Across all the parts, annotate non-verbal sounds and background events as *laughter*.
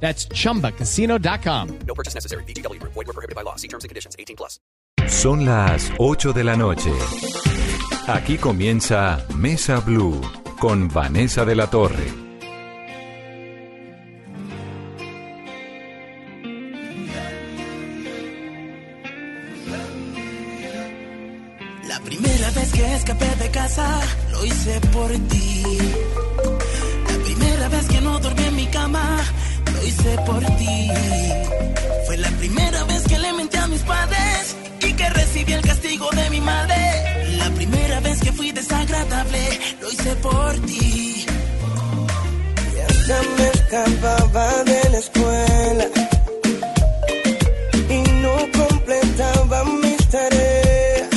That's chumbacasino.com. No purchase necessary. BGW. Void were prohibited by law. See terms and conditions. 18 plus. Son las 8 de la noche. Aquí comienza Mesa Blue con Vanessa de la Torre. La primera vez que escapé de casa, lo hice por ti. La primera vez que no dormí en mi cama, hice por ti. Fue la primera vez que le mentí a mis padres y que recibí el castigo de mi madre. La primera vez que fui desagradable, lo hice por ti. Y hasta me escapaba de la escuela y no completaba mis tareas.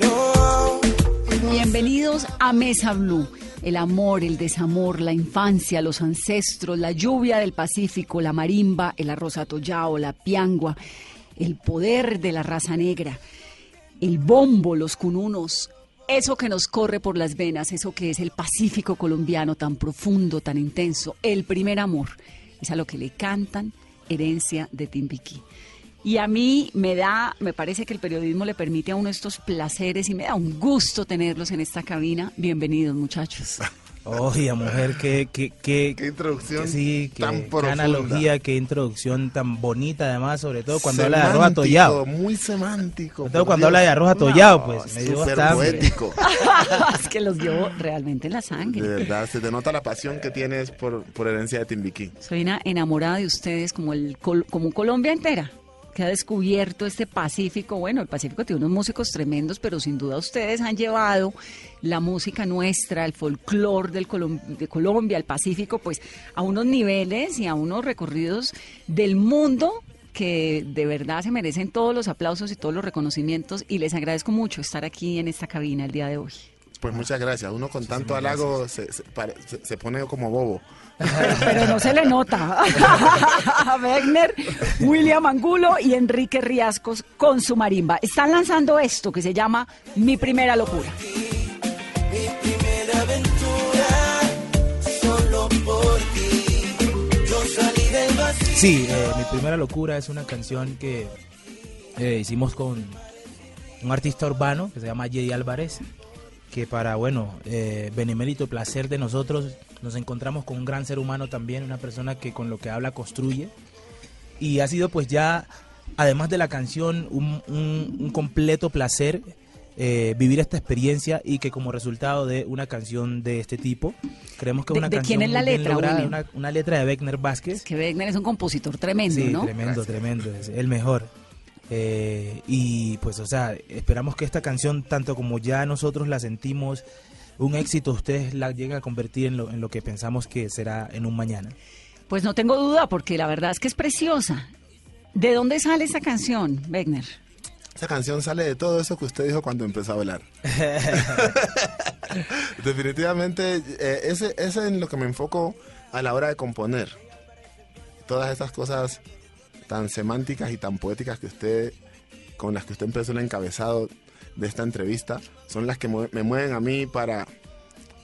No. Bienvenidos a Mesa Blue. El amor, el desamor, la infancia, los ancestros, la lluvia del Pacífico, la marimba, el arroz atollado, la piangua, el poder de la raza negra, el bombo, los cununos, eso que nos corre por las venas, eso que es el Pacífico colombiano tan profundo, tan intenso, el primer amor, es a lo que le cantan herencia de Timbiquí. Y a mí me da, me parece que el periodismo le permite a uno estos placeres y me da un gusto tenerlos en esta cabina. Bienvenidos, muchachos. Oye, mujer, qué, qué, qué, Qué introducción sí, qué, tan qué profunda. analogía, qué introducción tan bonita, además, sobre todo cuando habla de arroz atollado. Muy semántico. Sobre todo cuando Dios. habla de arroz atollado, pues, me dio poético. *laughs* es que los llevo realmente en la De sangre. verdad, se te nota la pasión que tienes por, por herencia de Timbiquí. Soy una enamorada de ustedes como, el, col- como Colombia entera que ha descubierto este Pacífico. Bueno, el Pacífico tiene unos músicos tremendos, pero sin duda ustedes han llevado la música nuestra, el folclore del Colom- de Colombia, el Pacífico, pues a unos niveles y a unos recorridos del mundo que de verdad se merecen todos los aplausos y todos los reconocimientos y les agradezco mucho estar aquí en esta cabina el día de hoy. Pues muchas gracias. Uno con tanto halago se, se- se pone como bobo. Pero no se le nota. A *laughs* Wegner, William Angulo y Enrique Riascos con su marimba. Están lanzando esto que se llama Mi Primera Locura. Sí, eh, mi primera locura es una canción que eh, hicimos con un artista urbano que se llama Jedi Álvarez, que para, bueno, eh, benemérito placer de nosotros, nos encontramos con un gran ser humano también, una persona que con lo que habla construye. Y ha sido pues ya, además de la canción, un, un- un completo placer eh, vivir esta experiencia y que como resultado de una canción de este tipo, creemos que es ¿De- una de canción quién es la letra, lograda, una, una letra de Beckner Vázquez. Que Wegner es un compositor tremendo, Sí, ¿no? tremendo, tremendo, es el mejor. Eh, y pues, o sea, esperamos que esta canción, tanto como ya nosotros la sentimos, un éxito, ustedes la lleguen a convertir en lo, en lo que pensamos que será en un mañana. Pues no tengo duda, porque la verdad es que es preciosa. ¿De dónde sale esa canción, Wegner? Esa canción sale de todo eso que usted dijo cuando empezó a hablar. *laughs* Definitivamente, eh, ese, ese es en lo que me enfoco a la hora de componer. Todas estas cosas tan semánticas y tan poéticas que usted, con las que usted empezó el encabezado de esta entrevista, son las que me mueven a mí para,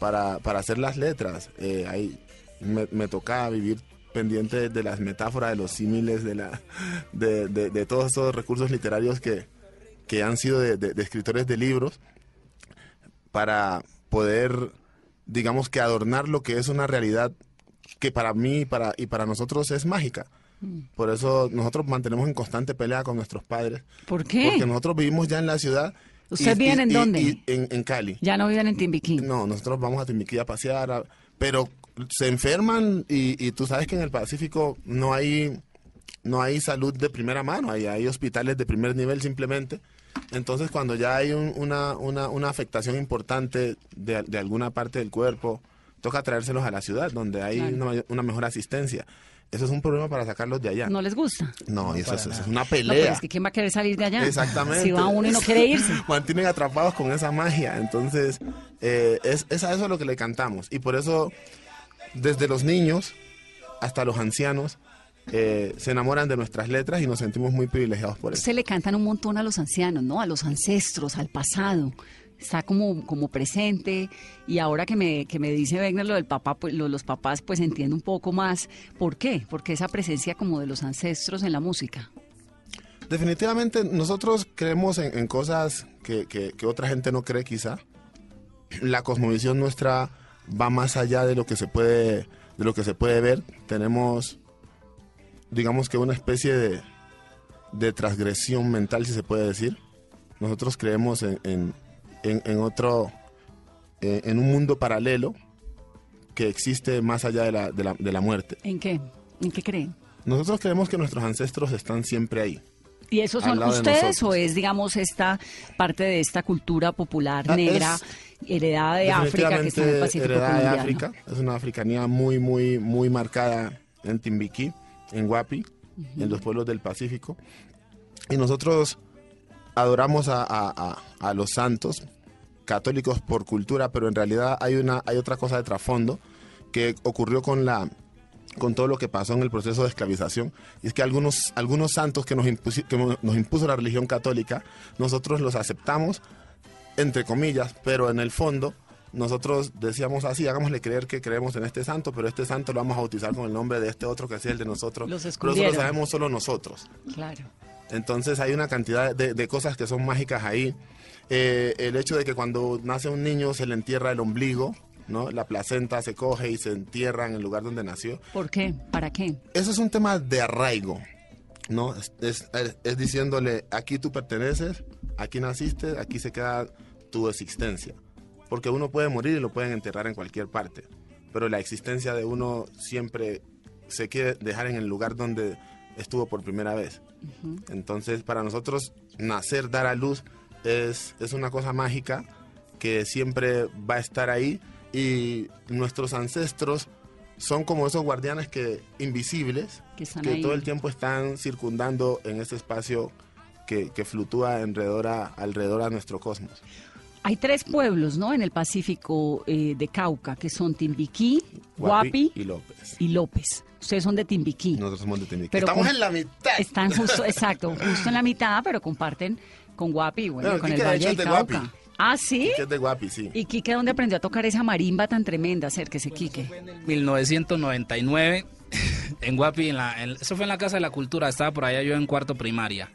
para, para hacer las letras. Eh, ahí me, me toca vivir pendiente de las metáforas, de los símiles, de, la, de, de- de todos esos recursos literarios que, que han sido de, de- escritores de libros para poder, digamos que adornar lo que es una realidad que para mí para, y para nosotros es mágica. Por eso nosotros mantenemos en constante pelea con nuestros padres. ¿Por qué? Porque nosotros vivimos ya en la ciudad. ¿Ustedes viven en dónde? y en, en Cali. Ya no viven en Timbiquí. No, nosotros vamos a Timbiquí a pasear, a- pero se enferman y, y tú sabes que en el Pacífico no hay no hay salud de primera mano, hay, hay hospitales de primer nivel simplemente. Entonces cuando ya hay un- una, una, una afectación importante de, de alguna parte del cuerpo, toca traérselos a la ciudad donde hay Claro. una, una mejor asistencia. Eso es un problema para sacarlos de allá. ¿No les gusta? No, eso, para es- eso es una No, pero pelea. es que ¿quién va a querer salir de allá? Exactamente. Si va uno y no quiere irse. *laughs* Mantienen atrapados con esa magia. Entonces, eh, es, es a eso lo que le cantamos. Y por eso, desde los niños hasta los ancianos, eh, se enamoran de nuestras letras y nos sentimos muy privilegiados por eso. Se le cantan un montón a los ancianos, ¿no? A los ancestros, al pasado. Está como, como presente. Y ahora que me, que me dice Wegner lo del papá, pues lo- los papás, pues entiendo un poco más. ¿Por qué? Porque esa presencia como de los ancestros en la música. Definitivamente nosotros creemos en, cosas que, que- que otra gente no cree quizá. La cosmovisión nuestra va más allá de lo que se puede, de lo que se puede ver. Tenemos, digamos que una especie de, de transgresión mental, si se puede decir. Nosotros creemos en- en- en otro, eh, en un mundo paralelo que existe más allá de la, de la- de la muerte. ¿En qué? ¿En qué creen? Nosotros creemos que nuestros ancestros están siempre ahí. ¿Y esos son de ustedes o es, digamos, esta parte de esta cultura popular Ah, negra, es heredada de África que está en el Pacífico heredada de colombiano? África. Es una africanía muy, muy, muy marcada en Timbiquí, en Guapi, en los pueblos del Pacífico. Y nosotros adoramos a, a- a- a los santos católicos por cultura, pero en realidad hay, una, hay otra cosa de trasfondo que ocurrió con la con todo lo que pasó en el proceso de esclavización. Y es que algunos, algunos santos que nos, impusi- que nos impuso la religión católica, nosotros los aceptamos entre comillas, pero en el fondo nosotros decíamos así, hagámosle creer que creemos en este santo, pero este santo lo vamos a bautizar con el nombre de este otro que es el de nosotros. Los pero eso lo sabemos solo nosotros. Claro. Entonces hay una cantidad de, de cosas que son mágicas ahí. Eh, el hecho de que cuando nace un niño se le entierra el ombligo, ¿no? La placenta se coge y se entierra en el lugar donde nació. ¿Por qué? ¿Para qué? Eso es un tema de arraigo, ¿no? Es, es- es diciéndole, aquí tú perteneces, aquí naciste, aquí se queda tu existencia. Porque uno puede morir y lo pueden enterrar en cualquier parte, pero la existencia de uno siempre se quiere dejar en el lugar donde estuvo por primera vez. Entonces, para nosotros, nacer, dar a luz, es, es una cosa mágica que siempre va a estar ahí y nuestros ancestros son como esos guardianes que invisibles Que todo el tiempo están circundando en ese espacio que, que fluctúa alrededor a, alrededor a nuestro cosmos. Hay tres pueblos, ¿no? En el Pacífico eh, de Cauca, que son Timbiquí, Guapi Guapi y López. y López. Ustedes son de Timbiquí. Nosotros somos de Timbiquí. Pero Estamos con- en la mitad. Están justo, *laughs* exacto, justo en la mitad, pero comparten con Guapi bueno, Bueno, con el Quique, Valle del de Guapi. Cauca. Ah, ¿sí? Que es de Guapi, sí. ¿Y Quique dónde aprendió a tocar esa marimba tan tremenda? Acérquese, Quique. 1999 *laughs* en Guapi, en la, en- eso fue en la Casa de la Cultura, estaba por allá yo en cuarto primaria.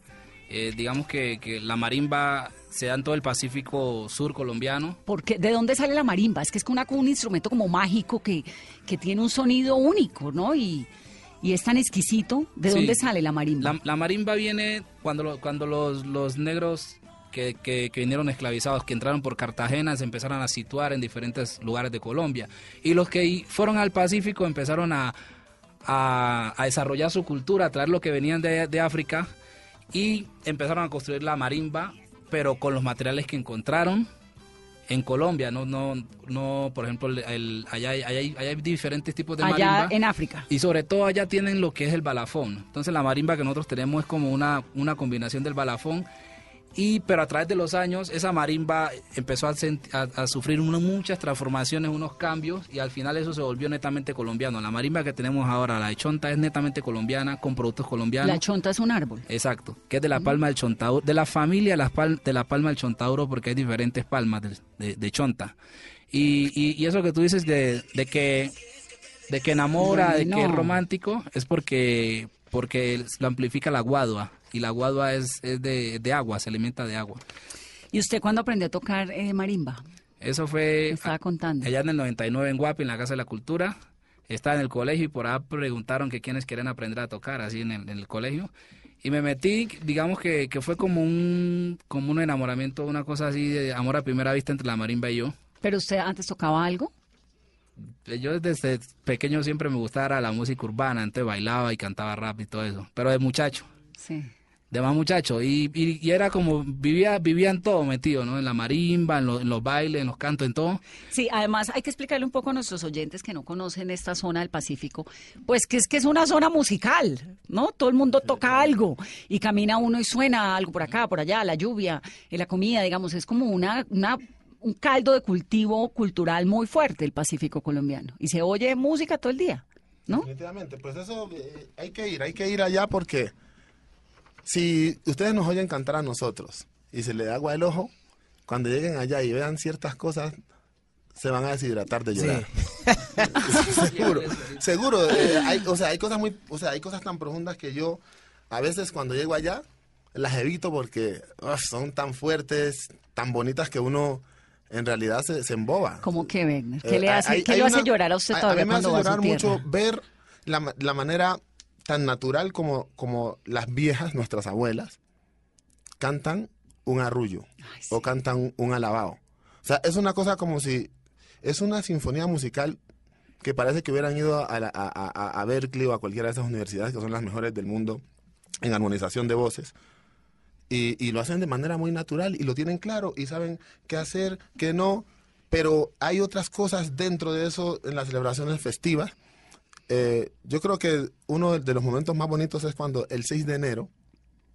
Eh, digamos que, que la marimba se da en todo el Pacífico Sur colombiano. Porque, ¿De dónde sale la marimba? Es que es una, un instrumento como mágico que, que tiene un sonido único, ¿no? Y, y es tan exquisito. ¿De Sí. dónde sale la marimba? La, la marimba viene cuando, lo- cuando los, los negros que, que- que vinieron esclavizados, que entraron por Cartagena, se empezaron a situar en diferentes lugares de Colombia. Y los que fueron al Pacífico empezaron a, a- a desarrollar su cultura, a traer lo que venían de, de África y empezaron a construir la marimba, pero con los materiales que encontraron en Colombia. No, no, no por ejemplo, el- el- allá, hay- allá hay, allá hay diferentes tipos de Allá marimba. en África. Y sobre todo allá tienen lo que es el balafón. Entonces la marimba que nosotros tenemos es como una, una combinación del balafón. Y pero a través de los años esa marimba empezó a, a- a sufrir unas muchas transformaciones, unos cambios y al final eso se volvió netamente colombiano. La marimba que tenemos ahora, la de Chonta, es netamente colombiana con productos colombianos. La chonta es un árbol. Exacto, que es de la palma del chontauro, de la familia de la, palma del chontauro, porque hay diferentes palmas de, de- de chonta. Y, y- y eso que tú dices de, de que de que enamora, de que es romántico, es porque porque lo amplifica la guadua y la guadua es, es de, de agua, se alimenta de agua. ¿Y usted cuándo aprendió a tocar eh, marimba? Eso Me fue estaba contando. allá en el 99 en Guapi, en la Casa de la Cultura. Estaba en el colegio y por ahí preguntaron que quiénes querían aprender a tocar, así en el, en el colegio. Y me metí, digamos que, que fue como un, como un enamoramiento, una cosa así de amor a primera vista entre la marimba y yo. ¿Pero usted antes tocaba algo? Yo desde pequeño siempre me gustaba la música urbana, antes bailaba y cantaba rap y todo eso, pero de muchacho. Sí. de más muchachos. Y, y, y era como, vivía, vivían todo metido, ¿no? En la marimba, en, lo- en los bailes, en los cantos, en todo. Sí, además hay que explicarle un poco a nuestros oyentes que no conocen esta zona del Pacífico, pues que es que es una zona musical, ¿no? Todo el mundo toca algo y camina uno y suena algo por acá, por allá, la lluvia, eh, la comida, digamos, es como una, una un caldo de cultivo cultural muy fuerte el Pacífico colombiano y se oye música todo el día, ¿no? Definitivamente, pues eso eh, hay que ir, hay que ir allá porque si ustedes nos oyen cantar a nosotros y se le da agua el ojo, cuando lleguen allá y vean ciertas cosas, se van a deshidratar de llorar. *laughs* seguro, seguro. eh, hay, o sea, hay cosas muy, o sea, hay cosas tan profundas que yo a veces cuando llego allá las evito porque uf, son tan fuertes, tan bonitas que uno en realidad se, se emboba. Como que ven, ¿qué Eh, le hace, hay- qué hay lo hace llorar a usted todavía a mí me hace llorar mucho ver la, la manera tan natural como, como las viejas, nuestras abuelas, cantan un arrullo Ay, sí. o cantan un alabao. O sea, es una cosa como si es una sinfonía musical que parece que hubieran ido a, la- a, a- a Berkeley o a cualquiera de esas universidades que son las mejores del mundo en armonización de voces. Y, y lo hacen de manera muy natural y lo tienen claro y saben qué hacer, qué no. Pero hay otras cosas dentro de eso en las celebraciones festivas. Eh, yo creo que uno de los momentos más bonitos es cuando el 6 de enero,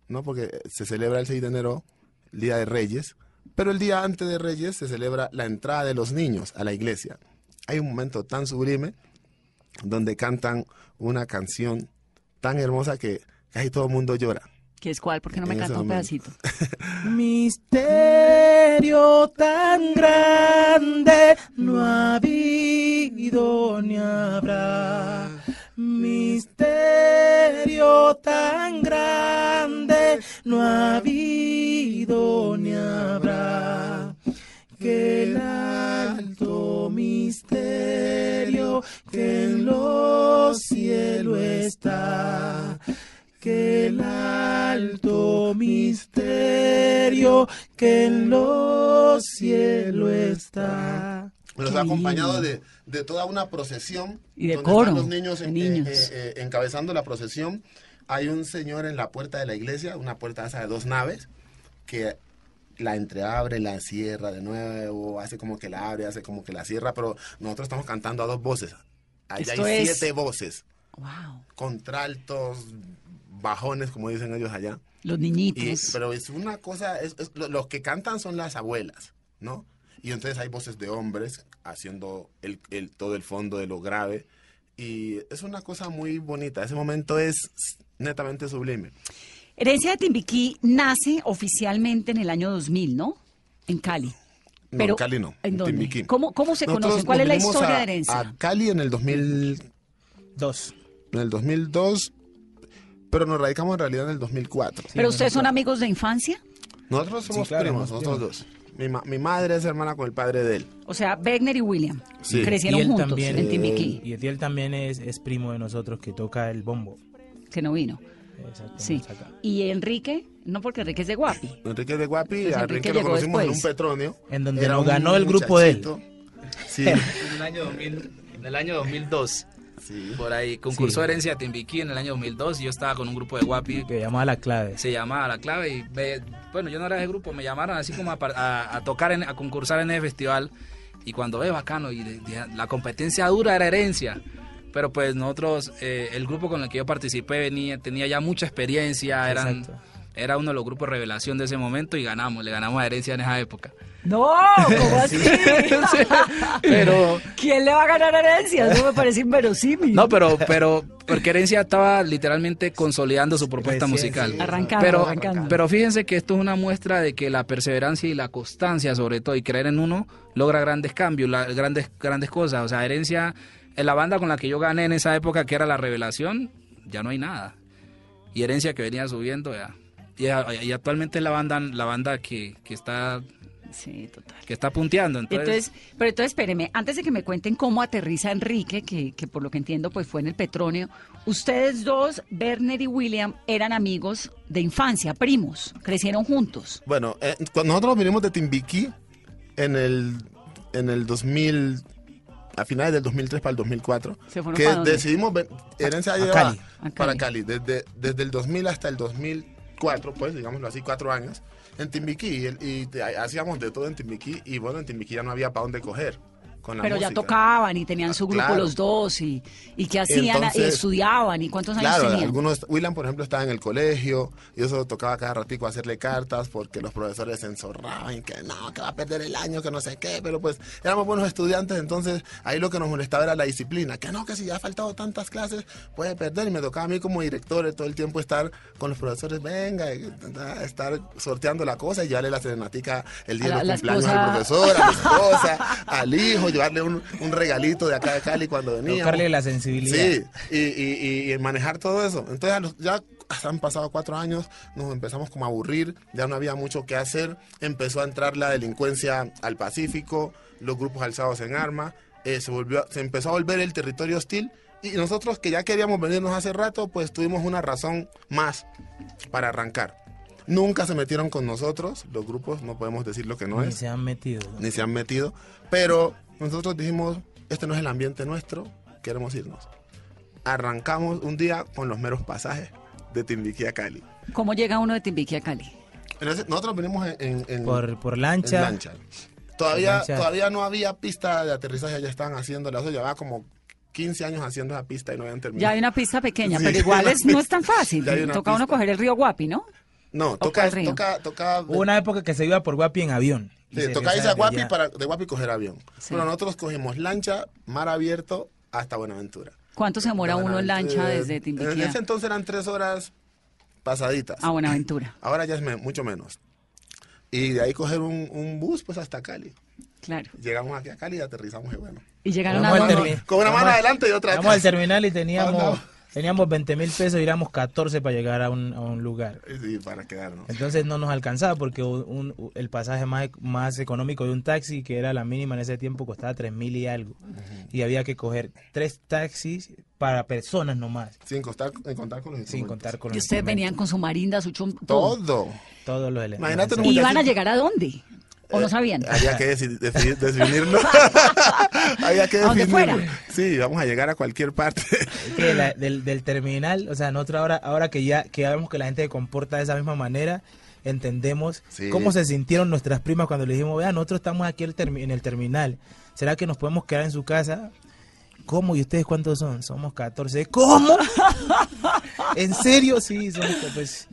¿no? Porque se celebra el 6 de enero, el Día de Reyes, pero el día antes de Reyes se celebra la entrada de los niños a la iglesia. Hay un momento tan sublime donde cantan una canción tan hermosa que casi todo el mundo llora. ¿Qué es cuál? Porque no me canta un pedacito. *laughs* Misterio tan grande no ha habido ni habrá. Misterio tan grande no ha habido ni habrá. Acompañado de, de toda una procesión. Y de donde coro, están los niños, en- niños. eh, eh, encabezando la procesión. Hay un señor en la puerta de la iglesia, una puerta esa de dos naves, que la entreabre, la cierra de nuevo, hace como que la abre, hace como que la cierra, pero nosotros estamos cantando a dos voces. Allá Esto hay es- siete voces, Wow. contraltos, bajones, como dicen ellos allá. Los Y- niñitos. pero es una cosa, es, es- lo- los que cantan son las abuelas, ¿no? Y entonces hay voces de hombres haciendo el, el- todo el fondo de lo grave. Y es una cosa muy bonita. Ese momento es netamente sublime. Herencia de Timbiquí nace oficialmente en el año 2000, ¿no? En Cali. No, Pero, en Cali no. ¿en dónde? Timbiquí. ¿Cómo- cómo se Nosotros conoce? ¿Cuál es la historia a- de Herencia? A Cali en el 2000, Dos. en el 2002, pero nos radicamos en realidad en el 2004. ¿Pero ustedes son amigos de infancia? Nosotros somos claro, primos, nosotros dos. Mi, ma- mi madre es hermana con el padre de él. O sea, Wegner y William Sí. crecieron Y él juntos también, en Timbiquí, Y Etiel también es, es primo de nosotros que toca el bombo. que no vino. Exacto, Sí. Y Enrique, no porque Enrique es de Guapi. Enrique de Guapi, Pues a Enrique Enrique lo conocimos en un petronio. En donde Era nos ganó el grupo de él. *laughs* Sí, En el año, 2000, en el año 2002. sí. Por ahí, concursó Sí. Herencia Timbiquí en el año 2002 y yo estaba con un grupo de guapi Que llamaba la clave. se llamaba La Clave y ve- bueno, yo no era de grupo, me llamaron así como a, a- a tocar, en- a concursar en ese festival y cuando ve bacano y la competencia dura era herencia. Pero pues nosotros, eh, el grupo con el que yo participé venía, tenía ya mucha experiencia, eran. Era uno de los grupos revelación de ese momento y ganamos, le ganamos a herencia en esa época. No, *laughs* ¿cómo así? Pero, ¿Quién le va a ganar a herencia? Eso me parece inverosímil. no, pero, pero, porque herencia estaba literalmente consolidando su propuesta Recién, musical. sí. Arrancando, pero, arrancando. pero fíjense que esto es una muestra de que la perseverancia y la constancia, sobre todo, y creer en uno, logra grandes cambios, la- grandes, grandes cosas. O sea, herencia, en la banda con la que yo gané en esa época, que era la revelación, ya no hay nada. Y herencia que venía subiendo, ya. Y, y actualmente es la banda, la banda que, que está, Sí, total. que está punteando. Entonces, Entonces, pero entonces espéreme, antes de que me cuenten cómo aterriza Enrique, que, que por lo que entiendo pues fue en el Petronio, ustedes dos, Werner y William, eran amigos de infancia, primos, crecieron juntos. Bueno, eh, cuando nosotros vinimos de Timbiquí en el, en el 2000, a finales del 2003 para el 2004, ¿Se fueron que para decidimos, herencia A llegaba Cali. A para Cali. Desde, desde el 2000 hasta el 2004 cuatro, pues, digámoslo así, cuatro años, en Timbiquí. Y, y hacíamos de todo en Timbiquí. Y bueno, en Timbiquí ya no había para dónde coger. Con la Pero ya tocaban y tenían su grupo Claro. los dos y, y qué hacían, y estudiaban y cuántos años Claro, tenían. algunos, William por ejemplo estaba en el colegio y eso tocaba cada ratico hacerle cartas porque los profesores se enzorraban y que no, que va a perder el año, que no sé qué, pero pues éramos buenos estudiantes, entonces ahí lo que nos molestaba era la disciplina, que no, que si ya ha faltado tantas clases puede perder y me tocaba a mí como director de todo el tiempo estar con los profesores, venga, estar sorteando la cosa y llevarle la serenatica el día la- la cumpleaños esposa. al profesor, a la *laughs* esposa, al hijo, llevarle un, un regalito de acá de Cali cuando venía. Tocarle la sensibilidad. Sí, y, y, y- y manejar todo eso. Entonces, los- ya han pasado cuatro años, nos empezamos como a aburrir, ya no había mucho que hacer, empezó a entrar la delincuencia al Pacífico, los grupos alzados en armas, eh, se, volvió, se empezó a volver el territorio hostil y nosotros que ya queríamos venirnos hace rato, pues tuvimos una razón más para arrancar. Nunca se metieron con nosotros, los grupos, no podemos decir lo que no Ni es se han metido. ni se han metido, pero nosotros dijimos, este no es el ambiente nuestro, queremos irnos. Arrancamos un día con los meros pasajes de Timbiquí a Cali. ¿Cómo llega uno de Timbiquí a Cali? Nosotros venimos en, en- en- Por, por en lancha. Todavía, Lancha. todavía no había pista de aterrizaje, ya estaban haciendo la llevaba como 15 años haciendo esa pista y no habían terminado. Ya hay una pista pequeña, Sí, pero igual es, no es tan fácil. *laughs* Toca uno coger el río Guapi, ¿no? No, toca, toca, toca, Hubo una época que se iba por Guapi en avión. Sí, toca irse a Guapi allá. para de Guapi coger avión. Sí. Pero nosotros cogimos lancha, mar abierto hasta Buenaventura. ¿Cuánto se demora uno en lancha desde En Timbiquí ese entonces eran tres horas pasaditas. a Buenaventura? *clears throat* Ahora ya es me- mucho menos. Y de ahí coger un, un bus pues hasta Cali. Claro. Llegamos aquí a Cali y aterrizamos y bueno. Y llegaron a al Con una mano adelante y otra Llegamos al atrás. terminal y teníamos. Teníamos 20 mil pesos y éramos 14 para llegar a un, a un lugar. Sí, para quedarnos. Entonces no nos alcanzaba porque un- un- el pasaje más, más económico de un taxi, que era la mínima en ese tiempo, costaba 3 mil y algo. Y había que coger tres taxis para personas nomás, Sin contar, en contar con los sin contar con Y los ustedes instrumentos. venían con su marinda, su chum, todo. Todo. todos los elementos. Imagínate ¿Y iban a llegar a dónde? ¿O no sabían? Había que definirlo. *laughs* *laughs* Había que ¿A dónde definirlo. fuera? Sí, vamos a llegar a cualquier parte. Es que la- del, del terminal, o sea, nosotros ahora, ahora que ya que ya vemos que la gente se comporta de esa misma manera, entendemos Sí. cómo se sintieron nuestras primas cuando le dijimos, vean, nosotros estamos aquí el en el terminal, ¿será que nos podemos quedar en su casa? ¿Cómo? ¿Y ustedes cuántos son? Somos 14. ¿Cómo? *laughs* ¿En serio? Sí, somos, pues,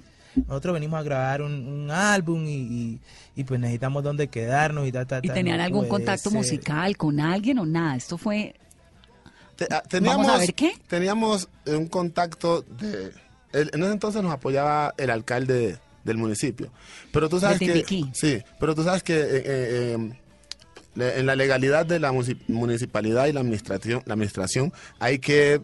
nosotros venimos a grabar un, un álbum y, y- y, pues necesitamos dónde quedarnos y ta, ta, ¿Y ta, tenían no algún contacto ser. musical con alguien o nada? Esto fue... Te- ah, teníamos, Vamos a ver qué. Teníamos un contacto de... el- en ese entonces nos apoyaba el alcalde del municipio. Pero tú sabes que... Sí, pero tú sabes que eh, eh, eh, le- en la legalidad de la municipalidad y la administración, la administración hay que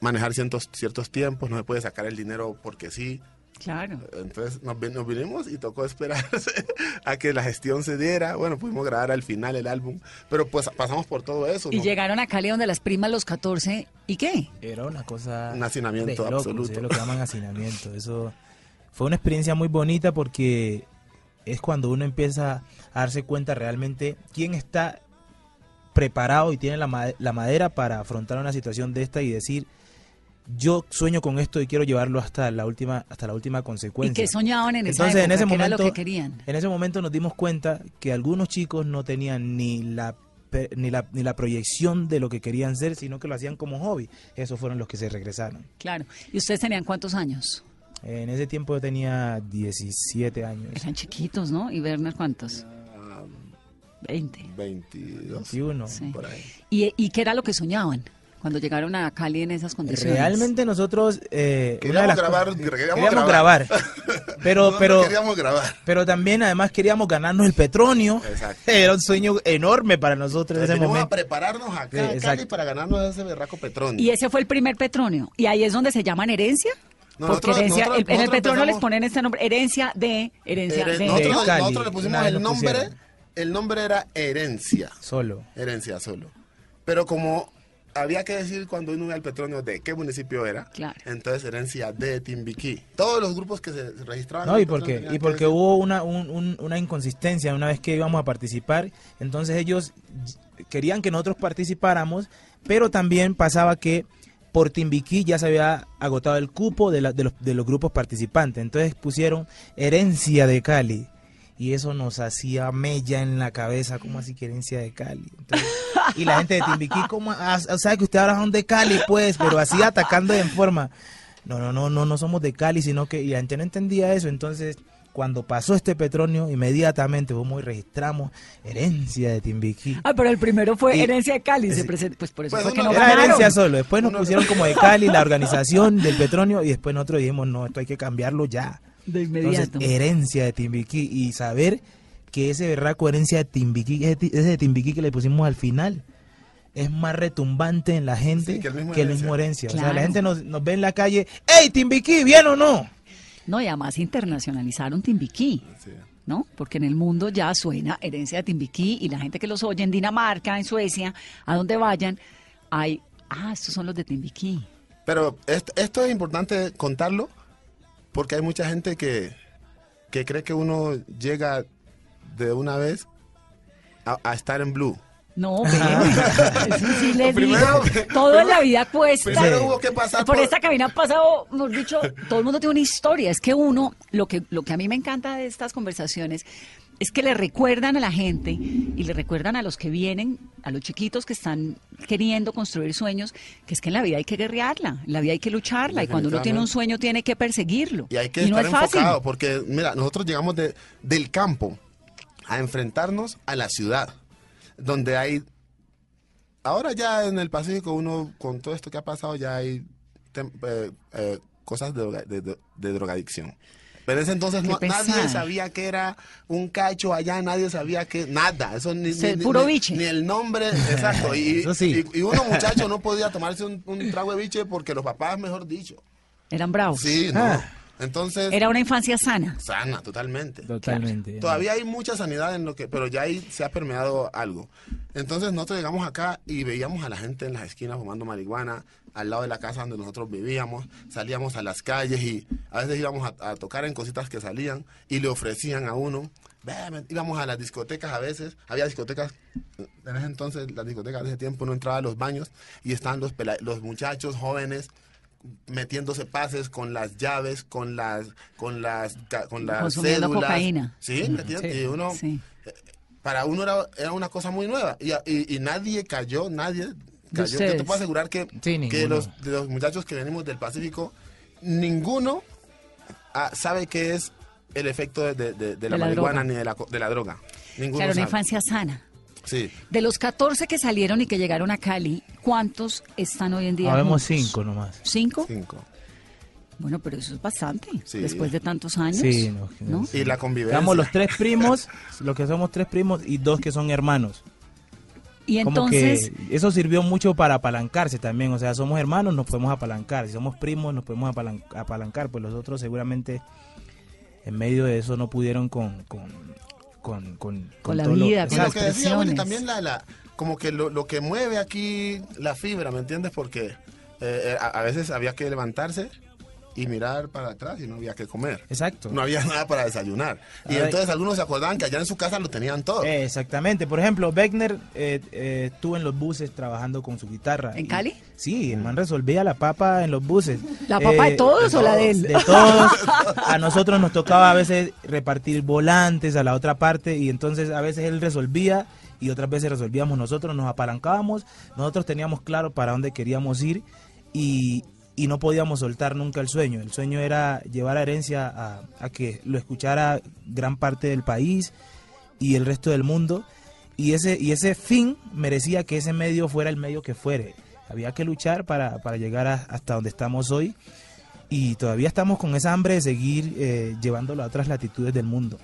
manejar ciertos, ciertos tiempos, no se puede sacar el dinero porque sí. Claro. Entonces nos, nos vinimos y tocó esperar *laughs* a que la gestión se diera. Bueno, pudimos grabar al final el álbum, pero pues pasamos por todo eso. Y ¿no? llegaron a Cali donde las primas los 14. ¿Y qué? Era una cosa. Un hacinamiento de locos, absoluto. es lo que llaman hacinamiento. Eso fue una experiencia muy bonita porque es cuando uno empieza a darse cuenta realmente quién está preparado y tiene la, ma- la madera para afrontar una situación de esta y decir yo sueño con esto y quiero llevarlo hasta la última hasta la última ¿Y consecuencia. qué soñaban en esa Entonces, en ese ¿Qué era momento, lo que querían? en ese momento nos dimos cuenta que algunos chicos no tenían ni la ni la, ni la proyección de lo que querían ser, sino que lo hacían como hobby. Esos fueron los que se regresaron. Claro. ¿Y ustedes tenían cuántos años? En ese tiempo yo tenía 17 años. Eran chiquitos, ¿no? ¿Y Werner cuántos? 20. 22. 21. Sí. Por ahí. ¿Y, ¿Y qué era lo que soñaban cuando llegaron a Cali en esas condiciones? Realmente nosotros... eh, Queríamos grabar, queríamos queríamos grabar. grabar. *laughs* Pero, No, no pero, queríamos grabar. pero también además queríamos ganarnos el petróleo. Exacto. Era un sueño enorme para nosotros en ese Venimos a momento. prepararnos acá Sí, en Cali para ganarnos ese berraco petróleo. Y ese fue el primer petronio. Y ahí es donde se llaman herencia. Porque herencia, nosotros- el- en el petronio les ponen este nombre, herencia de, herencia Here- de. nosotros, De Cali, nosotros le pusimos el nombre, pusieron. el nombre era herencia, Solo. herencia solo. Pero como había que decir cuando uno ve al petróleo de qué municipio era, Claro. entonces herencia de Timbiquí. Todos los grupos que se registraban. No, y porque, y que porque decir- hubo una, un- un- una inconsistencia una vez que íbamos a participar, entonces ellos querían que nosotros participáramos, pero también pasaba que por Timbiquí ya se había agotado el cupo de, la- de los, de los grupos participantes. Entonces pusieron herencia de Cali. Y eso nos hacía mella en la cabeza, como así que herencia de Cali? Entonces, y la gente de Timbiquí, como, sabe que ustedes ahora son de Cali, pues, pero así atacando en forma. No, no, no, no, no somos de Cali, sino que y la gente no entendía eso. Entonces, cuando pasó este petróleo, inmediatamente fuimos y registramos herencia de Timbiquí. Ah, pero el primero fue Y- herencia de Cali, se presentó, pues por eso Pues fue que no Era ganaron. herencia solo. Después nos Uno- pusieron como de Cali, la organización del petróleo, y después nosotros dijimos, no, esto hay que cambiarlo ya. De Entonces, inmediato. herencia de Timbiquí. Y saber que ese berraco herencia de Timbiquí, ese, de Timbiquí que le pusimos al final, es más retumbante en la gente Sí, que el mismo que el herencia. mismo herencia. O sea, la gente nos, nos ve en la calle, ¡Ey, Timbiquí, bien o no! No, y además internacionalizaron Timbiquí. Sí. ¿no? Porque en el mundo ya suena herencia de Timbiquí y la gente que los oye en Dinamarca, en Suecia, a donde vayan, hay, ah, estos son los de Timbiquí. Pero esto, esto es importante contarlo porque hay mucha gente que, que cree que uno llega de una vez a, a estar en blue. No, *laughs* eso sí les Primero- digo, todo en la vida cuesta. Primero hubo que pasar por por- esta cabina ha pasado, hemos dicho, todo el mundo tiene una historia. Es que uno, lo que, lo que a mí me encanta de estas conversaciones es que le recuerdan a la gente y le recuerdan a los que vienen, a los chiquitos que están queriendo construir sueños, que es que en la vida hay que guerrearla, en la vida hay que lucharla y cuando uno tiene un sueño tiene que perseguirlo. Y hay que no estar es fácil. enfocado porque, mira, nosotros llegamos de, del campo a enfrentarnos a la ciudad, donde hay... Ahora ya en el Pacífico uno, con todo esto que ha pasado, ya hay tem- eh, eh, cosas de, droga- de- de- de drogadicción. Pero en ese entonces no- nadie sabía que era un cacho allá, nadie sabía que nada, eso ni, Se- ni- puro ni- biche. ni el nombre, exacto. Y, Eso sí. y, y uno muchacho no podía tomarse un, un trago de biche porque los papás, mejor dicho. Eran bravos. Sí, no. Ah. Entonces, Era una infancia sana. sana, totalmente. Totalmente. Todavía hay mucha sanidad en lo que, pero ya ahí se ha permeado algo. Entonces nosotros llegamos acá y veíamos a la gente en las esquinas fumando marihuana, al lado de la casa donde nosotros vivíamos, salíamos a las calles y a veces íbamos a, a tocar en cositas que salían y le ofrecían a uno. Ve, me- Íbamos a las discotecas a veces, había discotecas, en ese entonces las discotecas de ese tiempo uno entraba a los baños y estaban los muchachos jóvenes metiéndose pases con las llaves, con las con las con las Consumiendo cédulas. cocaína. Sí. Sí. Y uno Sí. para uno era, era una cosa muy nueva y, y- y nadie cayó, nadie cayó. Yo te puedo asegurar que, Sí, que los, de los muchachos que venimos del Pacífico, ninguno ah, sabe qué es el efecto de, de- de- de la marihuana droga. ni de la, co- de la droga. Ninguno Claro, una sabe. infancia sana. Sí. De los 14 que salieron y que llegaron a Cali, ¿cuántos están hoy en día? Habemos cinco nomás. ¿Cinco? Cinco. Bueno, pero eso es bastante. Sí. Después de tantos años. Sí, no, ¿no? Y la convivencia. Éramos los tres primos, los que somos tres primos y dos que son hermanos. Y Como entonces, que eso sirvió mucho para apalancarse también. O sea, somos hermanos, nos podemos apalancar. Si somos primos, nos podemos apalan- apalancar. Pues los otros seguramente en medio de eso no pudieron con... con con, con, Con la lo- vida, Y con lo las que decía, bueno, y también la, la, como que lo, lo que mueve aquí la fibra, ¿me entiendes? Porque eh, eh, a, a veces había que levantarse y mirar para atrás y no había que comer. Exacto. No había *laughs* nada para desayunar. Y Ay. entonces algunos se acordaban que allá en su casa lo tenían todo. Eh, Exactamente. Por ejemplo, Beckner eh, eh, estuvo en los buses trabajando con su guitarra. ¿En Y- Cali? sí, el man resolvía la papa en los buses. ¿la papa de Eh, todos o la de él? De todos. *laughs* A nosotros nos tocaba a veces repartir volantes a la otra parte y entonces a veces él resolvía y otras veces resolvíamos nosotros, nos apalancábamos, nosotros teníamos claro para dónde queríamos ir y, y no podíamos soltar nunca el sueño. El sueño era llevar a herencia a, que lo escuchara gran parte del país y el resto del mundo y ese, y ese fin merecía que ese medio fuera el medio que fuere. Había que luchar para, para llegar a- hasta donde estamos hoy y todavía estamos con esa hambre de seguir eh, llevándolo a otras latitudes del mundo.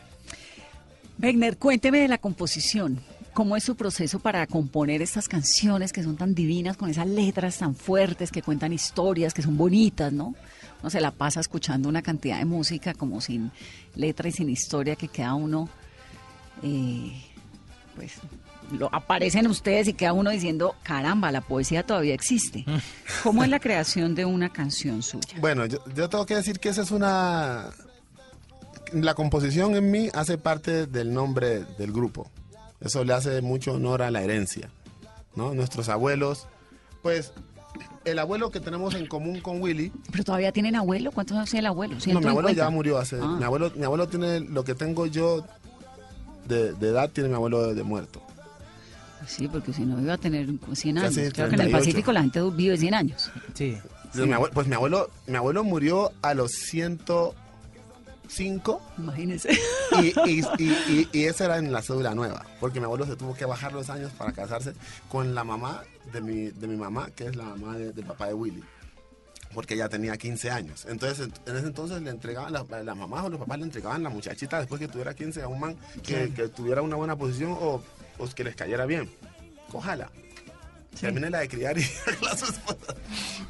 Wegner, cuénteme de la composición. ¿Cómo es su proceso para componer estas canciones que son tan divinas, con esas letras tan fuertes, que cuentan historias, que son bonitas, ¿no? Uno se la pasa escuchando una cantidad de música como sin letra y sin historia que queda uno, eh, pues, lo, aparecen ustedes y queda uno diciendo, caramba, la poesía todavía existe. ¿Cómo es la *laughs* creación de una canción suya? Bueno, yo, yo tengo que decir que esa es una... La composición en mí hace parte del nombre del grupo. Eso le hace mucho honor a la herencia. ¿no? Nuestros abuelos, pues, el abuelo que tenemos en común con Willy, Pero todavía tienen abuelo. ¿Cuántos años tiene el abuelo? no, mi abuelo 150. ya murió hace, Ah. mi abuelo, mi abuelo tiene lo que tengo yo de, de edad, tiene mi abuelo de, de muerto. Sí, porque si no iba a tener 100 años. Casi Creo que en el 38. Pacífico la gente vive 100 años. Sí. Entonces, mi abuelo- pues mi abuelo, mi abuelo murió a los 105 Imagínense. y, y, *laughs* y, y- y eso era en la cédula nueva, porque mi abuelo se tuvo que bajar los años para casarse con la mamá de mi, de mi mamá, que es la mamá de- del papá de Willy, porque ella tenía 15 años. Entonces, en, ese entonces le entregaban, las mamás o los papás le entregaban la muchachita después que tuviera 15 a un man que, que tuviera una buena posición o, o que les cayera bien. Cójala. Termine la de criar y *laughs* a su esposa.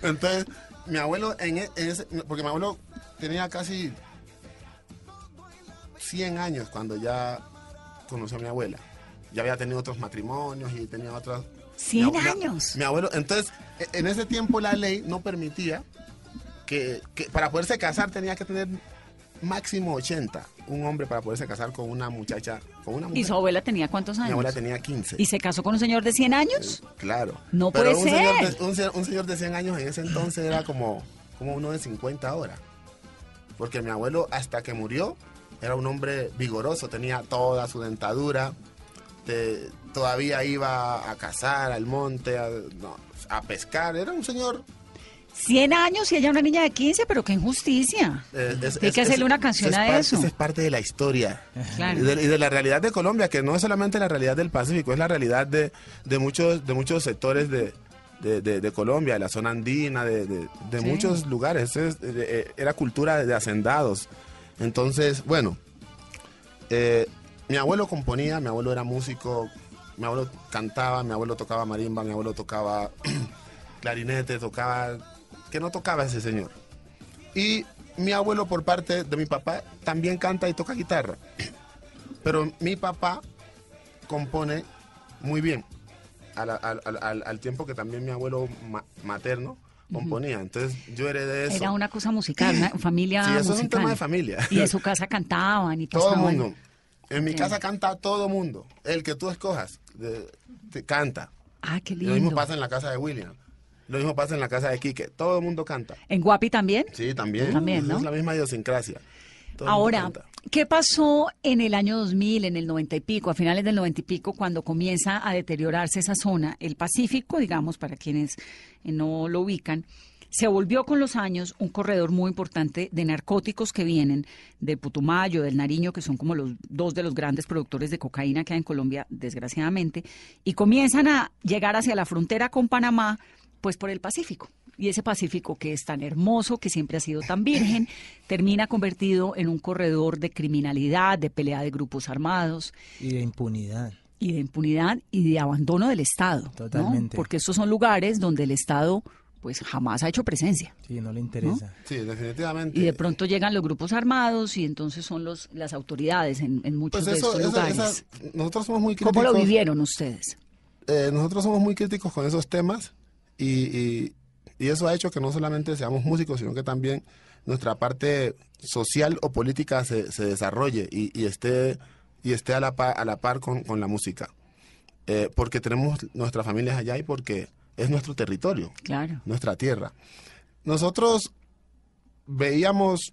Entonces, mi abuelo, en, e- en ese, porque mi abuelo tenía casi 100 años cuando ya conoció a mi abuela. Ya había tenido otros matrimonios y tenía otras... 100 Mi abue- años. Mi abuelo, entonces, e- en ese tiempo la ley no permitía que, que para poderse casar tenía que tener máximo 80. Un hombre para poderse casar con una muchacha, con una mujer. ¿Y su abuela tenía cuántos años? Mi abuela tenía 15. ¿Y se casó con un señor de 100 años? Claro. No Pero puede un Señor ser. de, un, se- un señor de 100 años en ese entonces era como, como uno de 50 ahora. Porque mi abuelo, hasta que murió, era un hombre vigoroso, tenía toda su dentadura, te- todavía iba a cazar al monte, a, no, a pescar. Era un señor 100 años y ella una niña de 15, pero qué injusticia. Eh, es- Hay que es- hacerle una canción es a parte- eso. esa es parte de la historia. Claro. Y, de, y de la realidad de Colombia, que no es solamente la realidad del Pacífico, es la realidad de, de muchos, de muchos sectores de, Colombia, de la zona andina, de, Sí. muchos lugares. Es- eh, eh, era cultura de hacendados. Entonces, bueno, eh, mi abuelo componía, mi abuelo era músico, mi abuelo cantaba, mi abuelo tocaba marimba, mi abuelo tocaba *clears throat* clarinete, tocaba... que no tocaba ese señor? Y mi abuelo por parte de mi papá también canta y toca guitarra. *clears throat* Pero mi papá compone muy bien. Al, tiempo que también mi abuelo ma- materno componía. Entonces yo heredé eso. Era una cosa musical, una familia Sí, eso es un tema de familia. Y en su *laughs* casa cantaban y Todo el pasaban. mundo. En mi casa canta todo mundo. El que tú escojas de- te canta. Ah, qué Y Lo mismo lindo. pasa en la casa de William. Lo mismo pasa en la casa de Quique. Todo el mundo canta. ¿En Guapi también? Sí, también. También, ¿no? Es la misma idiosincrasia. Todo el Ahora. ¿Qué pasó en el año 2000, en el 90 y pico, a finales del 90 y pico, cuando comienza a deteriorarse esa zona? El Pacífico, digamos, para quienes eh, no lo ubican, se volvió con los años un corredor muy importante de narcóticos que vienen de Putumayo, del Nariño, que son como los dos de los grandes productores de cocaína que hay en Colombia, desgraciadamente, y comienzan a llegar hacia la frontera con Panamá, pues por el Pacífico. Y ese Pacífico que es tan hermoso, que siempre ha sido tan virgen, *laughs* termina convertido en un corredor de criminalidad, de pelea de grupos armados Y de impunidad. y de impunidad y de abandono del Estado. ¿no? Totalmente. Porque estos son lugares donde el Estado pues jamás ha hecho presencia. Sí, no le interesa. Sí, definitivamente. Y de pronto llegan los grupos armados y entonces son los las autoridades en, en muchos Pues de estos eso- lugares. esa- nosotros somos muy críticos. ¿Cómo lo vivieron ustedes? eh, nosotros somos muy críticos con esos temas y, y- y eso ha hecho que no solamente seamos músicos, sino que también nuestra parte social o política se, se desarrolle y, y esté, y esté a la par, a la par con, con la música. Eh, porque tenemos nuestras familias allá y porque es nuestro territorio, Claro. nuestra tierra. Nosotros veíamos,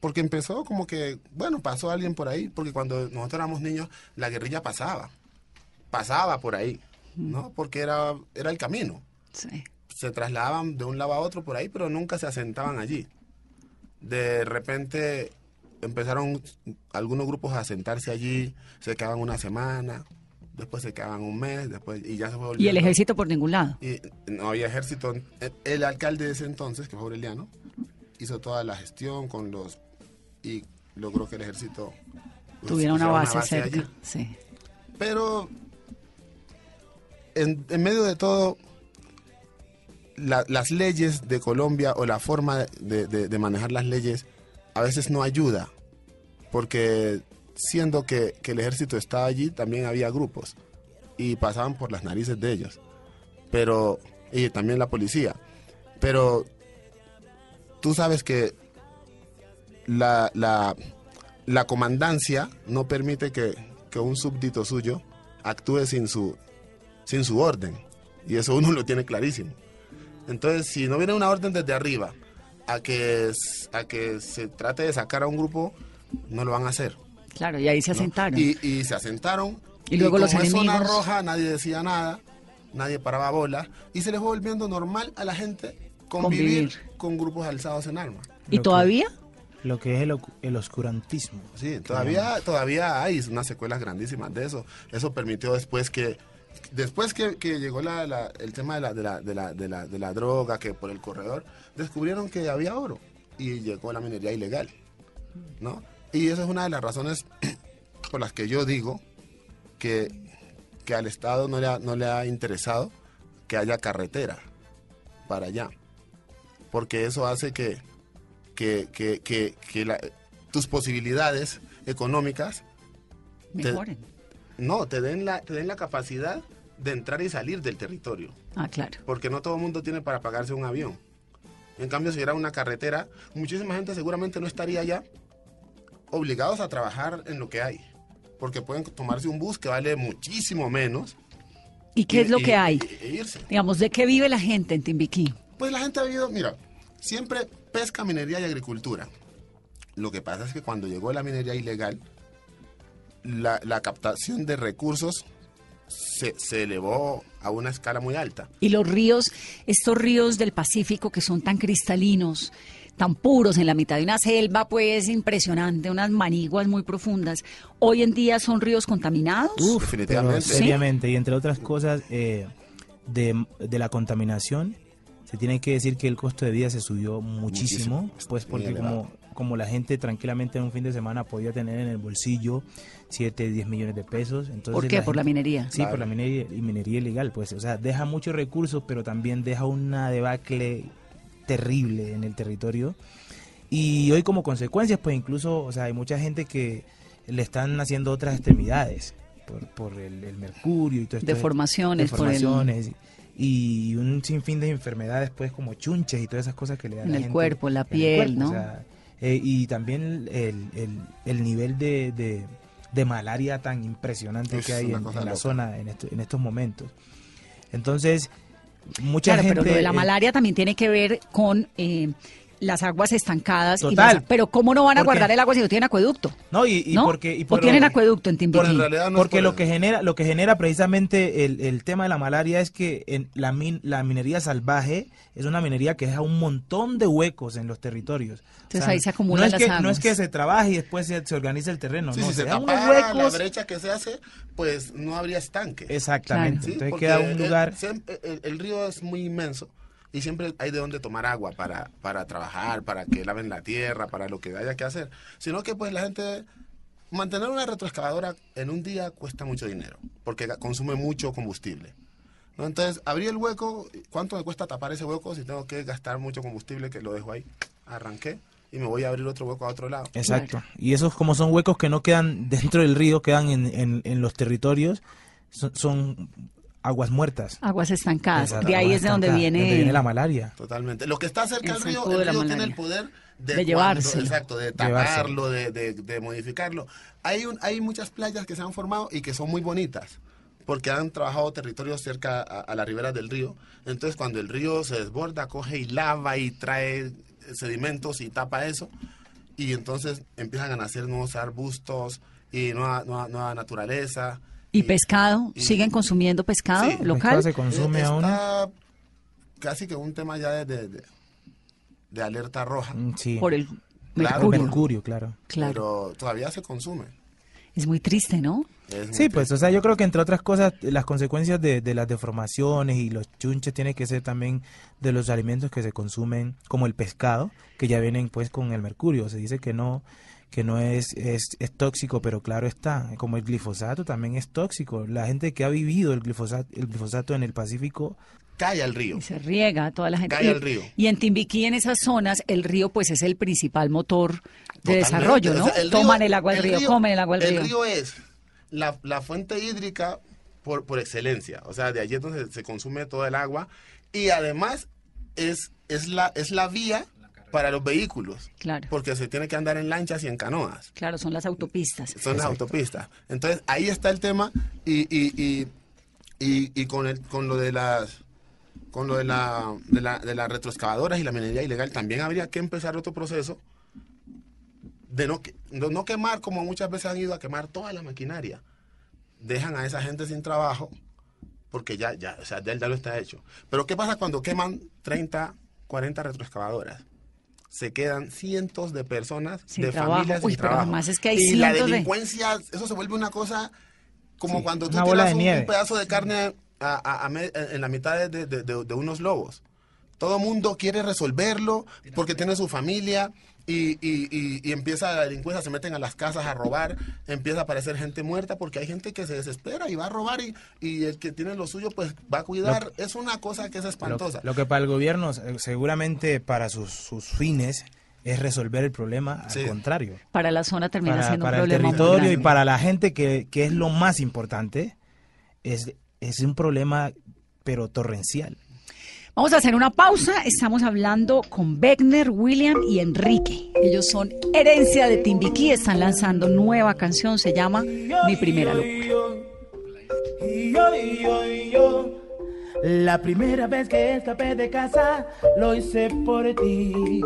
porque empezó como que, bueno, pasó alguien por ahí, porque cuando nosotros éramos niños, la guerrilla pasaba, pasaba por ahí, ¿no? Porque era, era el camino. Sí. Se trasladaban de un lado a otro por ahí, pero nunca se asentaban allí. De repente empezaron algunos grupos a asentarse allí, se quedaban una semana, después se quedaban un mes, después y ya se fue Y el volviendo. ejército por ningún lado. Y no había ejército. El, el alcalde de ese entonces, que fue Aureliano, hizo toda la gestión con los... y logró que el ejército... pues, Tuviera una base, cerca. allí. Sí. Pero en, en medio de todo, la- las leyes de Colombia o la forma de, manejar las leyes a veces no ayuda, porque siendo que, que el ejército estaba allí, también había grupos y pasaban por las narices de ellos, pero y también la policía, pero tú sabes que la, la, la comandancia no permite que, que un súbdito suyo actúe sin su, sin su orden. Y eso uno lo tiene clarísimo. Entonces, si no viene una orden desde arriba a que, a que se trate de sacar a un grupo, no lo van a hacer. Claro, y ahí se ¿no? asentaron. Y, y se asentaron. Y luego los como es zona enemigos. roja, nadie decía nada, nadie paraba bola. Y se les fue volviendo normal a la gente convivir, Convivir. con grupos alzados en armas. ¿Y Lo que- todavía? Lo que es el, el oscurantismo. Sí, todavía, todavía hay unas secuelas grandísimas de eso. Eso permitió después que después que, que llegó el tema de la, de, la, de, la, de, la, droga, que por el corredor, descubrieron que había oro y llegó la minería ilegal. ¿no? Y esa es una de las razones *clears throat* por las que yo digo que, que al Estado no le, ha, no le ha interesado que haya carretera para allá. Porque eso hace que, que, que, que, tus posibilidades económicas te- Mejoren. No te den la te den la capacidad de entrar y salir del territorio Ah, claro. porque no todo el mundo tiene para pagarse un avión en cambio si era una carretera muchísima gente seguramente no estaría allá obligados a trabajar en lo que hay porque pueden tomarse un bus que vale muchísimo menos ¿Y qué y- es lo y- que hay? e irse Digamos, ¿de qué vive la gente en Timbiquí? Pues la gente ha vivido, mira, siempre pesca, minería y agricultura. Lo que pasa es que cuando llegó la minería ilegal, la, la captación de recursos se, se elevó a una escala muy alta. Y los ríos, estos ríos del Pacífico que son tan cristalinos, tan puros en la mitad de una selva, pues impresionante, unas maniguas muy profundas, hoy en día son ríos contaminados. Uf, Definitivamente. pero seriamente, y entre otras cosas, eh, de, de la contaminación, se tiene que decir que el costo de vida se subió muchísimo, Muchísimo. pues porque elevado. como, como la gente tranquilamente en un fin de semana podía tener en el bolsillo 7, 10 millones de pesos. Entonces ¿Por qué? la Por la minería. Sí, por la minería, y minería ilegal, pues, o sea, deja muchos recursos, pero también deja una debacle terrible en el territorio. Y hoy como consecuencias, pues incluso, o sea, hay mucha gente que le están haciendo otras extremidades por, por el, el mercurio y todo esto. Deformaciones por el- Deformaciones y un sinfín de enfermedades, pues como chunches y todas esas cosas que le dan En a la el gente cuerpo, la el piel, ¿no? o sea, eh, y también el, el- el nivel de, de- de malaria tan impresionante Es que hay en, la loca. zona en, esto- en estos momentos. Entonces, mucha Claro, gente... pero lo de la eh, malaria también tiene que ver con eh, las aguas estancadas. y Total. las- pero ¿cómo no van a guardar el agua si no tienen acueducto? No, y, y ¿No? porque... Y ¿O tienen acueducto en Timbiquí? Pero en realidad no es porque por lo que genera lo que genera precisamente el, el tema de la malaria es que en la, min- la minería salvaje es una minería que deja un montón de huecos en los territorios. Entonces ahí se acumulan no es las que, No es que se trabaje y después se, se organiza el terreno, Sí, no, si se unos tapara la brecha que se hace, pues no habría estanque. Exactamente, ¿sí? entonces Porque queda un lugar... el río es muy inmenso y siempre hay de dónde tomar agua para, para trabajar, para que laven la tierra, para lo que haya que hacer. Sino que pues la gente, mantener una retroexcavadora en un día cuesta mucho dinero, porque consume mucho combustible. Entonces, abrí el hueco, ¿cuánto me cuesta tapar ese hueco si tengo que gastar mucho combustible que lo dejo ahí? Arranqué y me voy a abrir otro hueco a otro lado. Exacto. Y esos como son huecos que no quedan dentro del río, quedan en, en, los territorios, son aguas muertas. Aguas estancadas. Exacto, de ahí aguas es de donde viene, donde viene la malaria. Totalmente. Lo que está cerca El del río, el la río tiene malaria. el poder de, llevárselo. exacto, de taparlo, de, de- de modificarlo. Hay, un, hay muchas playas que se han formado y que son muy bonitas porque han trabajado territorios cerca a, a las riberas del río. Entonces, cuando el río se desborda, coge y lava y trae sedimentos y tapa eso. Y entonces empiezan a nacer nuevos arbustos y nueva, nueva, nueva naturaleza. Y pescado. y- ¿Siguen consumiendo pescado Sí. local? Pescado se consume Eh, aún. Está casi que un tema ya de, de- de- de alerta roja. Mm, Sí. Por el Claro, mercurio. claro. Claro. Pero todavía se consume. Es muy triste, ¿no? Muy Sí, pues, o sea, yo creo que entre otras cosas, las consecuencias de, de las deformaciones y los chunches tiene que ser también de los alimentos que se consumen, como el pescado, que ya vienen pues con el mercurio. Se dice que no que no es, es, es tóxico, pero claro está, como el glifosato también es tóxico. La gente que ha vivido el glifosato, el glifosato en el Pacífico, Cae al río. Y se riega toda la gente. Cae y, al río. y en Timbiquí, en esas zonas, el río pues es el principal motor de Totalmente. desarrollo, ¿no? O sea, el río- Toman el agua del río, comen el agua del río. El río es la, la fuente hídrica por, por excelencia. O sea, de allí es donde se, se consume todo el agua. Y además es, es, la, es la vía para los vehículos. Claro. Porque se tiene que andar en lanchas y en canoas. Claro, son las autopistas. son las autopistas. Entonces ahí está el tema y, y, y, y, y con, el, con lo de las con lo de la, de la, de las retroexcavadoras y la minería ilegal, también habría que empezar otro proceso de no, no quemar como muchas veces han ido a quemar toda la maquinaria. Dejan a esa gente sin trabajo porque ya, ya, o sea, ya, ya lo está hecho. Pero ¿qué pasa cuando queman 30, 40 retroexcavadoras? Se quedan cientos de personas, Sin de trabajo. familias Uy, sin trabajo. además es que hay y la de- delincuencia, eso se vuelve una cosa como Sí, cuando tú tiras un, un pedazo de carne a- a- a me- en la mitad de- de unos lobos. Todo mundo quiere resolverlo porque tiene su familia y, y- y- y empieza la delincuencia, se meten a las casas a robar, empieza a aparecer gente muerta porque hay gente que se desespera y va a robar y, y el que tiene lo suyo pues va a cuidar. es una cosa que es espantosa. lo que para el gobierno, eh, seguramente para sus, sus fines, es resolver el problema Sí. al contrario. Para la zona termina Para, siendo para un el problema muy territorio y para la gente, que, que es lo más importante, es, es un problema, pero torrencial. Vamos a hacer una pausa. Estamos hablando con Beckner, William y Enrique. Ellos son herencia de Timbiquí. Están lanzando nueva canción. Se llama Mi Primera Locura. La primera vez que escapé de casa lo hice por ti.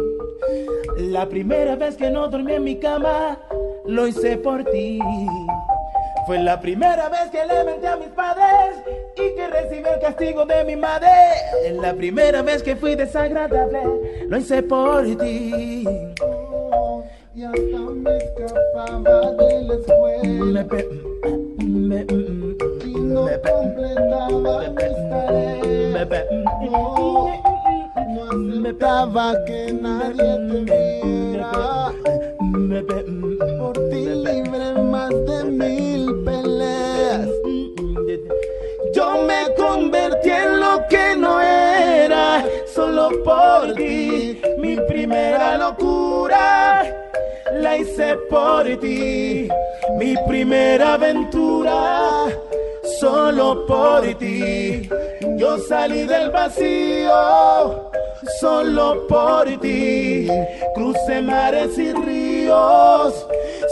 La primera vez que no dormí en mi cama lo hice por ti. Fue la primera vez que le menté a mis padres y que recibí el castigo de mi madre. La primera vez que fui desagradable lo hice por ti. Y hasta me escapaba de la escuela Me pe- me- me- y no me completaba mis tareas. me pe- No, no aceptaba que nadie te viera. me Por ti libre más de mil. Yo me convertí en lo que no era, solo por ti. Mi primera locura la hice por ti. Mi primera aventura, solo por ti. Yo salí del vacío, solo por ti. Crucé mares y ríos,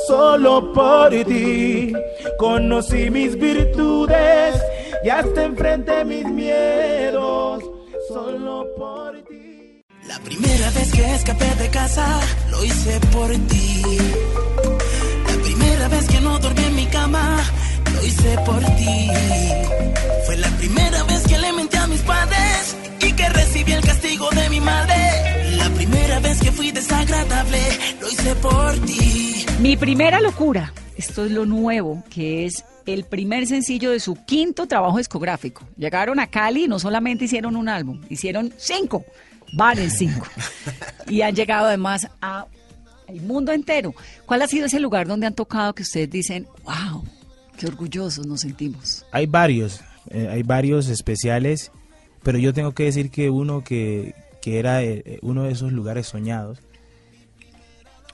solo por ti. Conocí mis virtudes y hasta enfrenté mis miedos, solo por ti. La primera vez que escapé de casa lo hice por ti. La primera vez que no dormí en mi cama lo hice por ti. Fue la primera vez que le menté a mis padres y que recibí el castigo de mi madre. La primera vez que fui desagradable lo hice por ti. Mi Primera Locura. Esto es lo nuevo, que es el primer sencillo de su quinto trabajo discográfico. Llegaron a Cali y no solamente hicieron un álbum, hicieron cinco. Van en cinco. *laughs* Y han llegado además a el mundo entero. ¿Cuál ha sido ese lugar donde han tocado que ustedes dicen, wow, qué orgullosos nos sentimos? Hay varios, eh, hay varios especiales, pero yo tengo que decir que uno que, que era eh, uno de esos lugares soñados,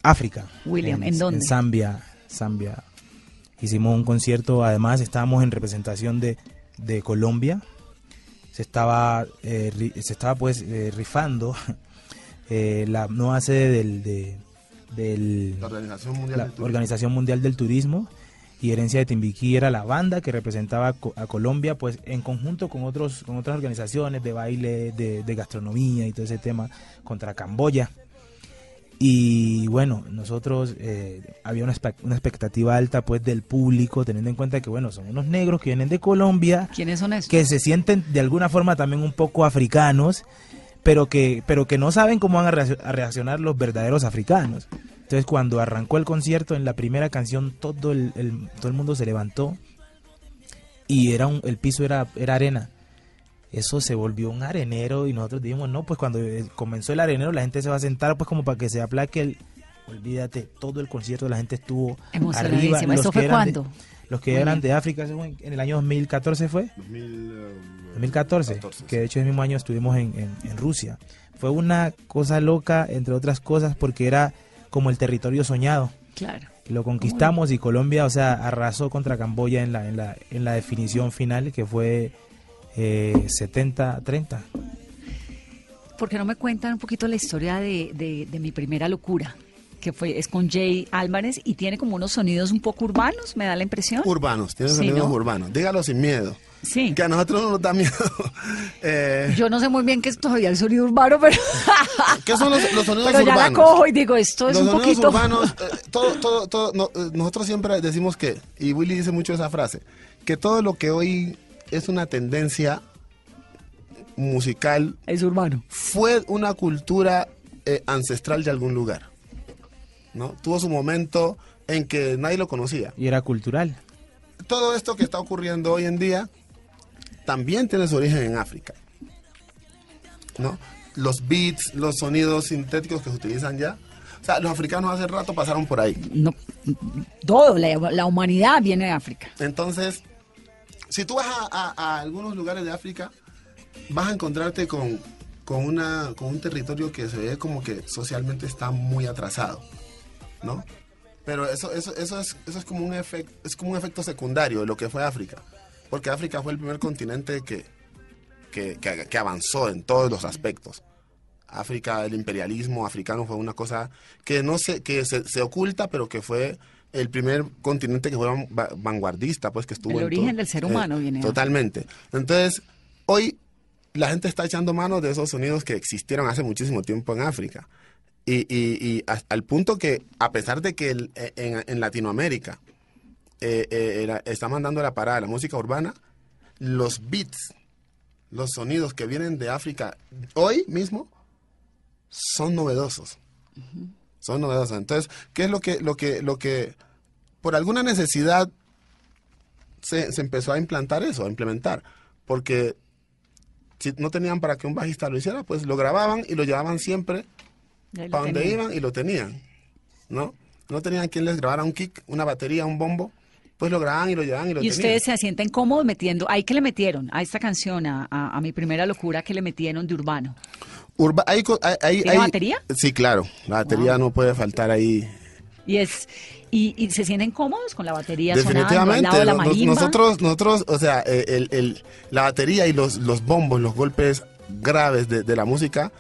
África. William, ¿en dónde? En Zambia, Zambia. Hicimos un concierto, además estábamos en representación de, de Colombia. Se estaba, eh, ri- se estaba pues eh, rifando *laughs* eh, la nueva sede del, de, del La Organización Mundial la del Turismo. Organización Mundial del Turismo y Herencia de Timbiquí era la banda que representaba a Co- a Colombia pues en conjunto con otros con otras organizaciones de baile, de, de gastronomía y todo ese tema contra Camboya. Y bueno, nosotros eh, había una, una expectativa alta pues del público, teniendo en cuenta que bueno, son unos negros que vienen de Colombia, ¿Quiénes son estos? que se sienten de alguna forma también un poco africanos, pero que, pero que no saben cómo van a reaccionar los verdaderos africanos. Entonces cuando arrancó el concierto en la primera canción todo el, el- todo el mundo se levantó y era un, el piso era, era arena. Eso se volvió un arenero y nosotros dijimos, no, pues cuando eh, comenzó el arenero la gente se va a sentar pues como para que se aplaque el... Olvídate, todo el concierto la gente estuvo arriba. ¿Eso Los fue que eran de- cuándo? los que Muy eran bien. de África, en el año 2014 fue. 2014, 14, que de hecho ese mismo año estuvimos en, en- en Rusia. Fue una cosa loca, entre otras cosas, porque era como el territorio soñado. Claro. Lo conquistamos y Colombia, o sea, arrasó contra Camboya en la, en la, en la definición final, que fue eh, 70-30. ¿Por qué no me cuentan un poquito la historia de, de- de mi primera locura? Que fue, es con Jay Álvarez y tiene como unos sonidos un poco urbanos, me da la impresión. Urbanos, tiene Sí, sonidos ¿no? urbanos. Dígalo sin miedo. Sí. que a nosotros no nos da miedo. *laughs* Eh, Yo no sé muy bien qué es todavía el sonido urbano, pero, *laughs* ¿Qué son los, los sonidos pero ya la urbanos? cojo y digo, esto es los un sonidos poquito... urbanos, *laughs* eh, todo, todo, todo, no, eh, nosotros siempre decimos que, y Willy dice mucho esa frase, que todo lo que hoy es una tendencia musical Es urbano. fue una cultura eh, ancestral de algún lugar. ¿no? Tuvo su momento en que nadie lo conocía. Y era cultural. Todo esto que está ocurriendo hoy en día también tiene su origen en África. ¿no? Los beats, los sonidos sintéticos que se utilizan ya. O sea, los africanos hace rato pasaron por ahí. No, todo, la, la humanidad viene de África. Entonces, si tú vas a, a- a algunos lugares de África, vas a encontrarte con, con, una, con un territorio que se ve como que socialmente está muy atrasado, ¿no? Pero eso, eso, eso, es, eso es, como un efecto, es como un efecto secundario de lo que fue África. Porque África fue el primer continente que, que, que- que avanzó en todos los aspectos. África, el imperialismo africano fue una cosa que no se, que se, se oculta, pero que fue el primer continente que fue van- va- vanguardista, pues que estuvo El en origen del ser eh, humano viene Totalmente. Entonces, hoy la gente está echando mano de esos sonidos que existieron hace muchísimo tiempo en África. Y, y, al punto que, a pesar de que el- eh, en, en Latinoamérica eh, eh, está mandando la parada la música urbana, los beats, los sonidos que vienen de África hoy mismo son novedosos. Son. Entonces, ¿qué es lo que, lo que, lo que, por alguna necesidad se, se empezó a implantar eso, a implementar? Porque si no tenían para que un bajista lo hiciera, pues lo grababan y lo llevaban siempre lo para donde iban y lo tenían, ¿no? No tenían quien les grabara un kick, una batería, un bombo, pues lo grababan y lo llevaban y lo Y tenían. ustedes se sienten cómodos metiendo, ahí que le metieron a esta canción, a, a- a mi primera locura que le metieron de urbano. Urba- hay hay- hay- ¿Tiene hay- batería? Sí, claro, la batería no puede faltar ahí. Y es y, y se sienten cómodos con la batería sonando al Definitivamente, lado de la nos- marimba. nosotros, nosotros, o sea, el, el- la batería y los, los bombos, los golpes graves de, de la música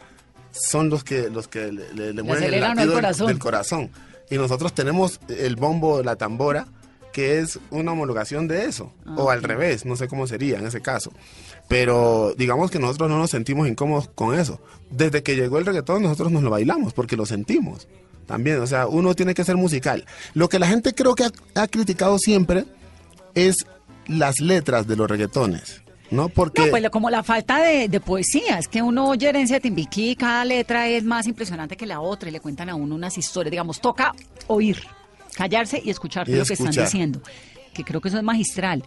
son los que los que le, le- le mueven el el del- del corazón. Y nosotros tenemos el bombo, la tambora, que es una homologación de eso, Ah, o al revés, no sé cómo sería en ese caso. Pero digamos que nosotros no nos sentimos incómodos con eso. Desde que llegó el reggaetón nosotros nos lo bailamos porque lo sentimos. También, o sea, uno tiene que ser musical. Lo que la gente creo que ha, ha criticado siempre es las letras de los reggaetones, ¿no? Porque No, pues como la falta de, de poesía, es que uno oye herencia de Timbiquí, cada letra es más impresionante que la otra y le cuentan a uno unas historias, digamos, toca oír, callarse y escuchar Y lo que están diciendo, que creo que eso es magistral.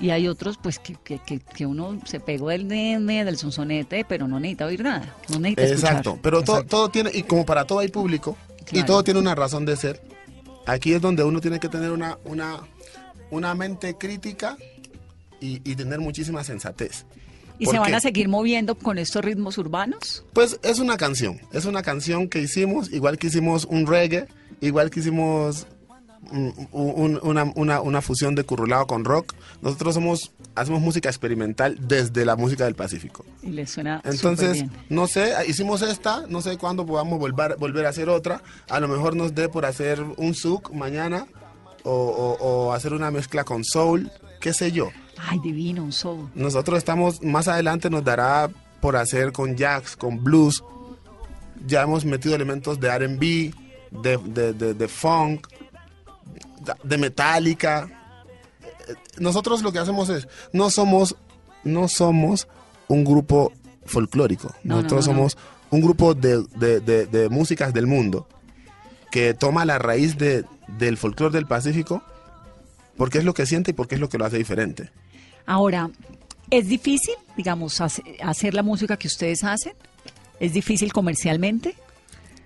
Y hay otros, pues, que, que, que, uno se pegó del nene, del sonsonete, pero no necesita oír nada, no necesita escuchar. Exacto, pero to- todo tiene, y como para todo hay público, y todo tiene una razón de ser. Aquí es donde uno tiene que tener una, una, una mente crítica y, y tener muchísima sensatez. ¿Y ¿Por se van qué? a seguir moviendo con estos ritmos urbanos? Pues es una canción, es una canción que hicimos, igual que hicimos un reggae, igual que hicimos un- un- una, una- una fusión de currulado con rock. Nosotros somos, hacemos música experimental desde la música del Pacífico. Y les suena Entonces, superbién. no sé, hicimos esta, no sé cuándo podamos volver, volver a hacer otra. A lo mejor nos dé por hacer un souk mañana o, o- o hacer una mezcla con soul, qué sé yo. Ay, divino, un soul. Nosotros estamos, más adelante nos dará por hacer con jazz, con blues. Ya hemos metido elementos de RB, de, de, de- de funk, de metálica. Nosotros lo que hacemos es, no somos, no somos un grupo folclórico. No, no, Nosotros no, no. somos un grupo de, de- de- de músicas del mundo que toma la raíz de- del folclore del Pacífico porque es lo que siente y porque es lo que lo hace diferente. Ahora, ¿es difícil, digamos, hace- hacer la música que ustedes hacen? ¿Es difícil comercialmente?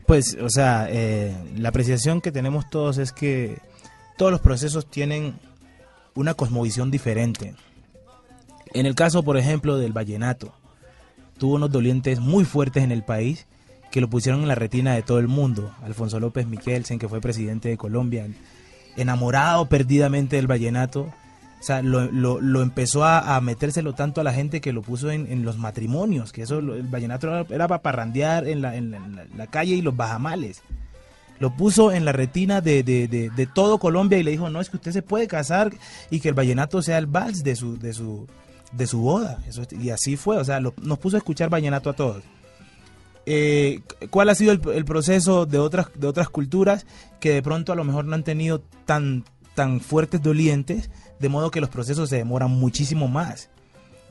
Pues, o sea, eh, la apreciación que tenemos todos es que todos los procesos tienen una cosmovisión diferente. En el caso, por ejemplo, del vallenato, tuvo unos dolientes muy fuertes en el país que lo pusieron en la retina de todo el mundo. Alfonso López Miquelsen, que fue presidente de Colombia, enamorado perdidamente del vallenato. O sea, lo, lo- empezó a, a metérselo tanto a la gente que lo puso en, los matrimonios, que eso, el vallenato era, para parrandear en la, en la- calle y los bajamales. Lo puso en la retina de, de- de- todo Colombia y le dijo, no, es que usted se puede casar y que el vallenato sea el vals de su, de su, de su boda. Y así fue, o sea, nos puso a escuchar vallenato a todos. Eh, ¿Cuál ha sido el, el proceso de otras, de otras culturas que de pronto a lo mejor no han tenido tan, tan fuertes dolientes, de modo que los procesos se demoran muchísimo más?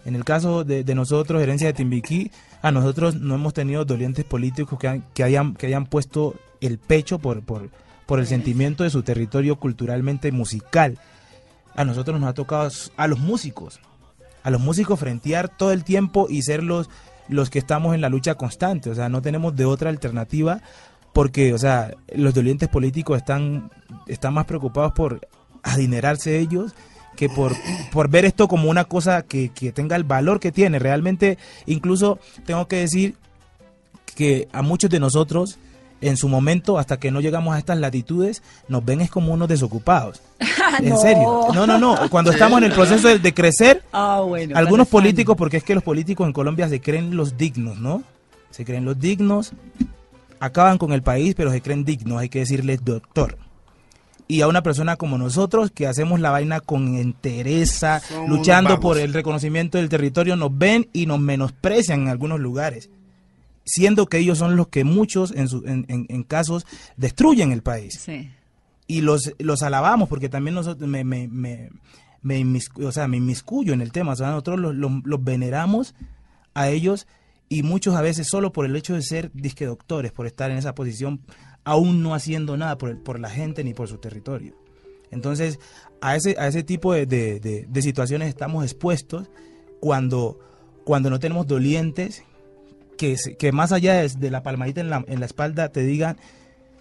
En el caso de, de nosotros, Herencia de Timbiquí, a nosotros no hemos tenido dolientes políticos que, han- que, hayan, que hayan puesto el pecho por, por, por el sentimiento de su territorio culturalmente musical. A nosotros nos ha tocado a los músicos, a los músicos frentear todo el tiempo y ser los, los que estamos en la lucha constante. O sea, no tenemos de otra alternativa porque, o sea, los dolientes políticos están, están más preocupados por adinerarse ellos que por, por ver esto como una cosa que, que tenga el valor que tiene. Realmente, incluso tengo que decir que a muchos de nosotros, en su momento, hasta que no llegamos a estas latitudes, nos ven es como unos desocupados. *laughs* En No. serio. No, no, no. Cuando estamos en el proceso de, de crecer, Ah, bueno. algunos políticos, porque es que los políticos en Colombia se creen los dignos, ¿no? Se creen los dignos, acaban con el país, pero se creen dignos, hay que decirles doctor. Y a una persona como nosotros, que hacemos la vaina con entereza, Somos luchando por el reconocimiento del territorio, nos ven y nos menosprecian en algunos lugares, siendo que ellos son los que muchos, en, su- en- en- en casos, destruyen el país Sí. y los, los alabamos porque también nosotros me, me, me, me inmiscu- o sea, me inmiscuyo en el tema. O sea, nosotros los, los- los veneramos a ellos y muchos a veces solo por el hecho de ser disque doctores, por estar en esa posición, aún no haciendo nada por, el- por la gente ni por su territorio. Entonces, a ese, a ese tipo de, de- de- situaciones estamos expuestos cuando, cuando no tenemos dolientes que, que más allá de, de la palmadita en la, en la espalda te digan,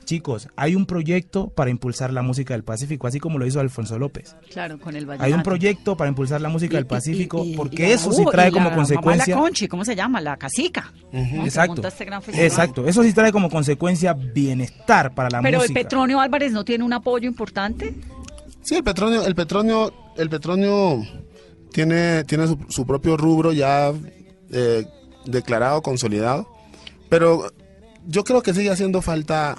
chicos, hay un proyecto para impulsar la música del Pacífico, así como lo hizo Alfonso López. Claro, con el vallenato. Hay un proyecto para impulsar la música del Y- Pacífico, y- y- porque y la- eso sí trae y como la mamá consecuencia... La Conchi, ¿cómo se llama? La casica. ¿no? Que Exacto, este gran exacto. Eso sí trae como consecuencia bienestar para la Pero música. el Petronio Álvarez no tiene un apoyo importante. Sí, el petróleo, el petróleo, el petróleo tiene, tiene su, su propio rubro ya eh, declarado, consolidado. Pero yo creo que sigue haciendo falta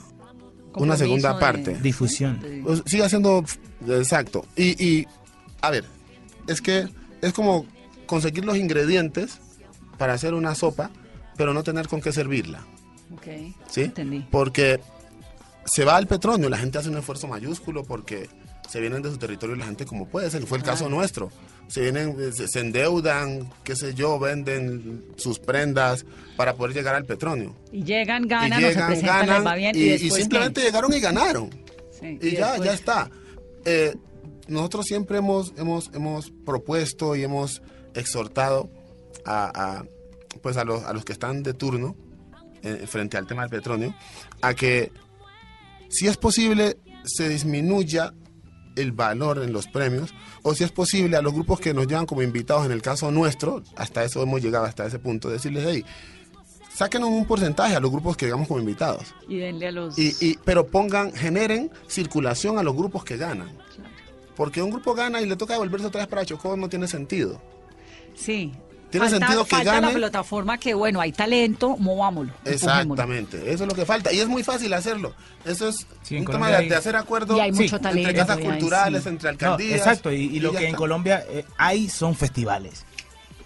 una segunda de- parte. Difusión. Pues, sigue haciendo exacto y, y a ver es que es como conseguir los ingredientes para hacer una sopa pero no tener con qué servirla Ok, sí entendí. porque se va al petróleo la gente hace un esfuerzo mayúsculo porque se vienen de su territorio la gente como puede ser fue el caso nuestro se vienen se, se endeudan qué sé yo venden sus prendas para poder llegar al petróleo Y llegan, y ganan, se llegan presentan, les ganan va bien. y, Y, y simplemente ¿qué? llegaron y ganaron Sí, y ya, después- ya está. Eh, nosotros siempre hemos, hemos, hemos propuesto y hemos exhortado a, a, pues a, los, a los que están de turno eh, frente al tema del petróleo a que si es posible se disminuya el valor en los premios o si es posible a los grupos que nos llevan como invitados en el caso nuestro hasta eso hemos llegado hasta ese punto decirles hey sáquenos un porcentaje a los grupos que llegamos como invitados Y denle a los... y, y- pero pongan, generen circulación a los grupos que ganan. Porque un grupo gana y le toca devolverse otra vez para Chocó no tiene sentido. Sí. Tiene Falta- sentido que falta la plataforma que, bueno, hay talento, movámoslo. empujémoslo. Exactamente, eso es lo que falta. Y es muy fácil hacerlo. Eso es Sí, un tema de, hay- de hacer acuerdos Y hay Sí, entre casas hay- culturales, sí. entre No, alcaldías. exacto, y, y lo que en. Colombia eh, hay son festivales.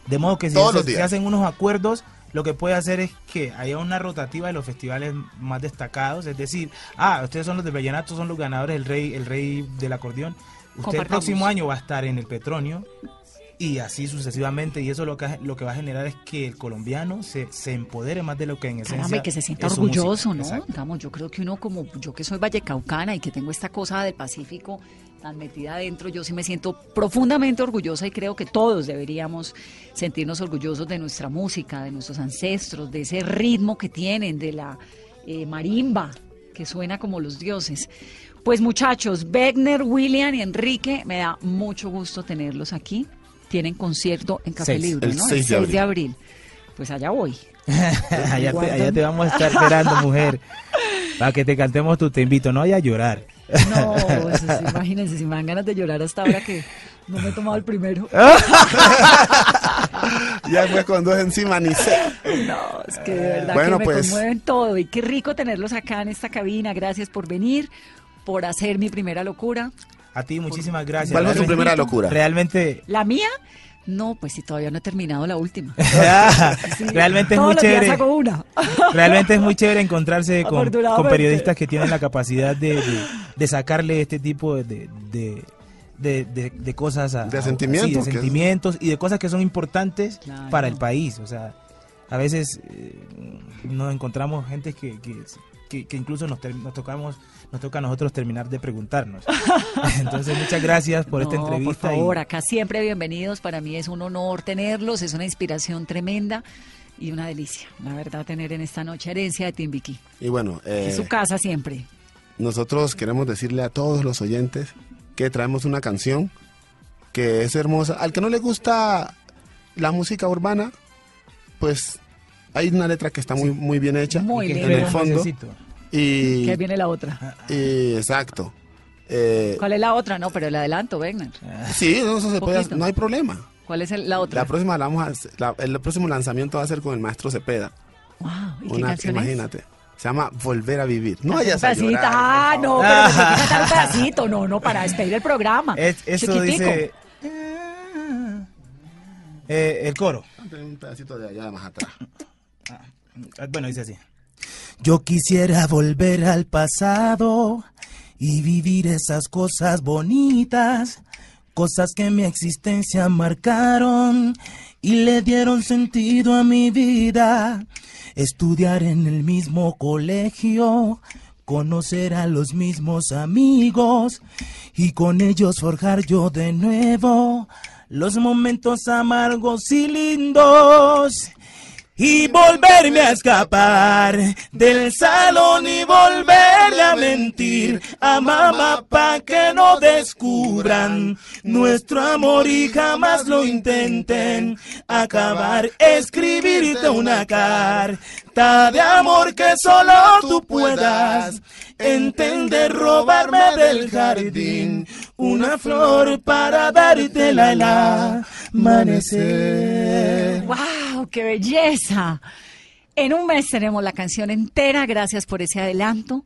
De modo que si se, hacen unos acuerdos, lo que puede hacer es que haya una rotativa de los festivales más destacados, es decir, ah, ustedes son los de Vallenato, son los ganadores, el rey, el rey del acordeón. Usted el próximo año va a estar en el Petronio y así sucesivamente, y eso lo que, lo que va a generar es que el colombiano se, se empodere más de lo que en esencia Caramba, y que se sienta orgulloso, música. ¿no? Digamos, yo creo que uno como yo que soy vallecaucana y que tengo esta cosa del Pacífico tan metida adentro, yo sí me siento profundamente orgullosa y creo que todos deberíamos sentirnos orgullosos de nuestra música, de nuestros ancestros, de ese ritmo que tienen, de la eh, marimba, que suena como los dioses. Pues muchachos, Wegner, William y Enrique, me da mucho gusto tenerlos aquí. Tienen concierto en Café Seis. Libre, El ¿no? 6 de abril. Pues allá voy. *laughs* allá, te, allá te vamos a estar esperando, *laughs* mujer. Para que te cantemos tú, te invito, no vaya a llorar. No, eso sí, imagínense, si me dan ganas de llorar hasta ahora que no me he tomado el primero. *laughs* Ya después con dos encima ni sé. No, es que de verdad Bueno, que me pues. conmueven todo. Y qué rico tenerlos acá en esta cabina. Gracias por venir, por hacer mi primera locura. A ti, muchísimas gracias. ¿Cuál fue tu primera locura? Realmente, La mía, No, pues si todavía no he terminado la última. *laughs* Realmente es muy chévere. una. *laughs* Realmente es muy chévere encontrarse con, periodistas que tienen la capacidad de, de- de sacarle este tipo de, de, de- de- de cosas a, De a- sentimientos, sí, de sentimientos y de cosas que son importantes Claro. para el país. O sea, a veces eh, nos encontramos gente que, que, que- que incluso nos, nos tocamos nos toca a nosotros terminar de preguntarnos. *laughs* Entonces, muchas gracias por esta entrevista. Por y- favor, acá siempre bienvenidos. Para mí es un honor tenerlos, es una inspiración tremenda y una delicia, la verdad, tener en esta noche herencia de Timbiquí. Y bueno, eh, Es su casa siempre. nosotros queremos decirle a todos los oyentes que traemos una canción que es hermosa. Al que no le gusta la música urbana, pues hay una letra que está muy, muy bien hecha Muy en linda. el un fondo. Y, Que viene la otra. y- exacto. Eh, ¿Cuál es la otra? No, pero el adelanto, Wegner. sí, no, eso se puede hacer, no hay problema. ¿Cuál es el- la otra? La próxima la vamos a hacer- la- el próximo lanzamiento va a ser con el maestro Cepeda. Wow, ¿y qué Una, es? imagínate. Se llama Volver a vivir. No Un vayas a llorar. Ah, no, pero me tiene que cantar un pedacito. No, no, para despedir el programa. Es- eso Chiquitico. dice... Eh, el coro. Un pedacito de allá más atrás. Ah, Bueno, dice así. Yo quisiera volver al pasado y vivir esas cosas bonitas, cosas que mi existencia marcaron y le dieron sentido a mi vida. Estudiar en el mismo colegio, conocer a los mismos amigos y con ellos forjar yo de nuevo los momentos amargos y lindos y volverme a escapar del salón y volverle a mentir a mamá pa' que no descubran nuestro amor y jamás lo intenten acabar. Escribirte una carta de amor que solo tú puedas entender, robarme del jardín una flor para dártela al amanecer. ¡Wow! ¡Qué belleza! En un mes tenemos la canción entera. Gracias por ese adelanto.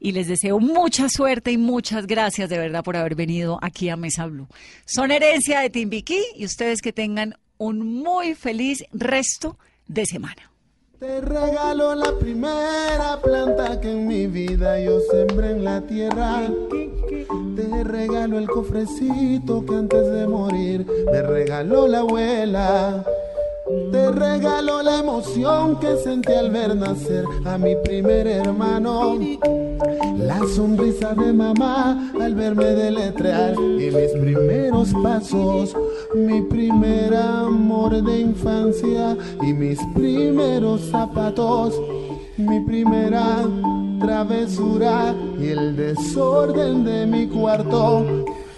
Y les deseo mucha suerte y muchas gracias de verdad por haber venido aquí a Mesa Blue. Son herencia de Timbiquí y ustedes que tengan un muy feliz resto de semana. Te regalo la primera planta que en mi vida yo sembré en la tierra. Te regalo el cofrecito que antes de morir me regaló la abuela. Te regalo la emoción que sentí al ver nacer a mi primer hermano. La sonrisa de mamá al verme deletrear y mis primeros pasos, mi primer amor de infancia y mis primeros zapatos, mi primera travesura y el desorden de mi cuarto.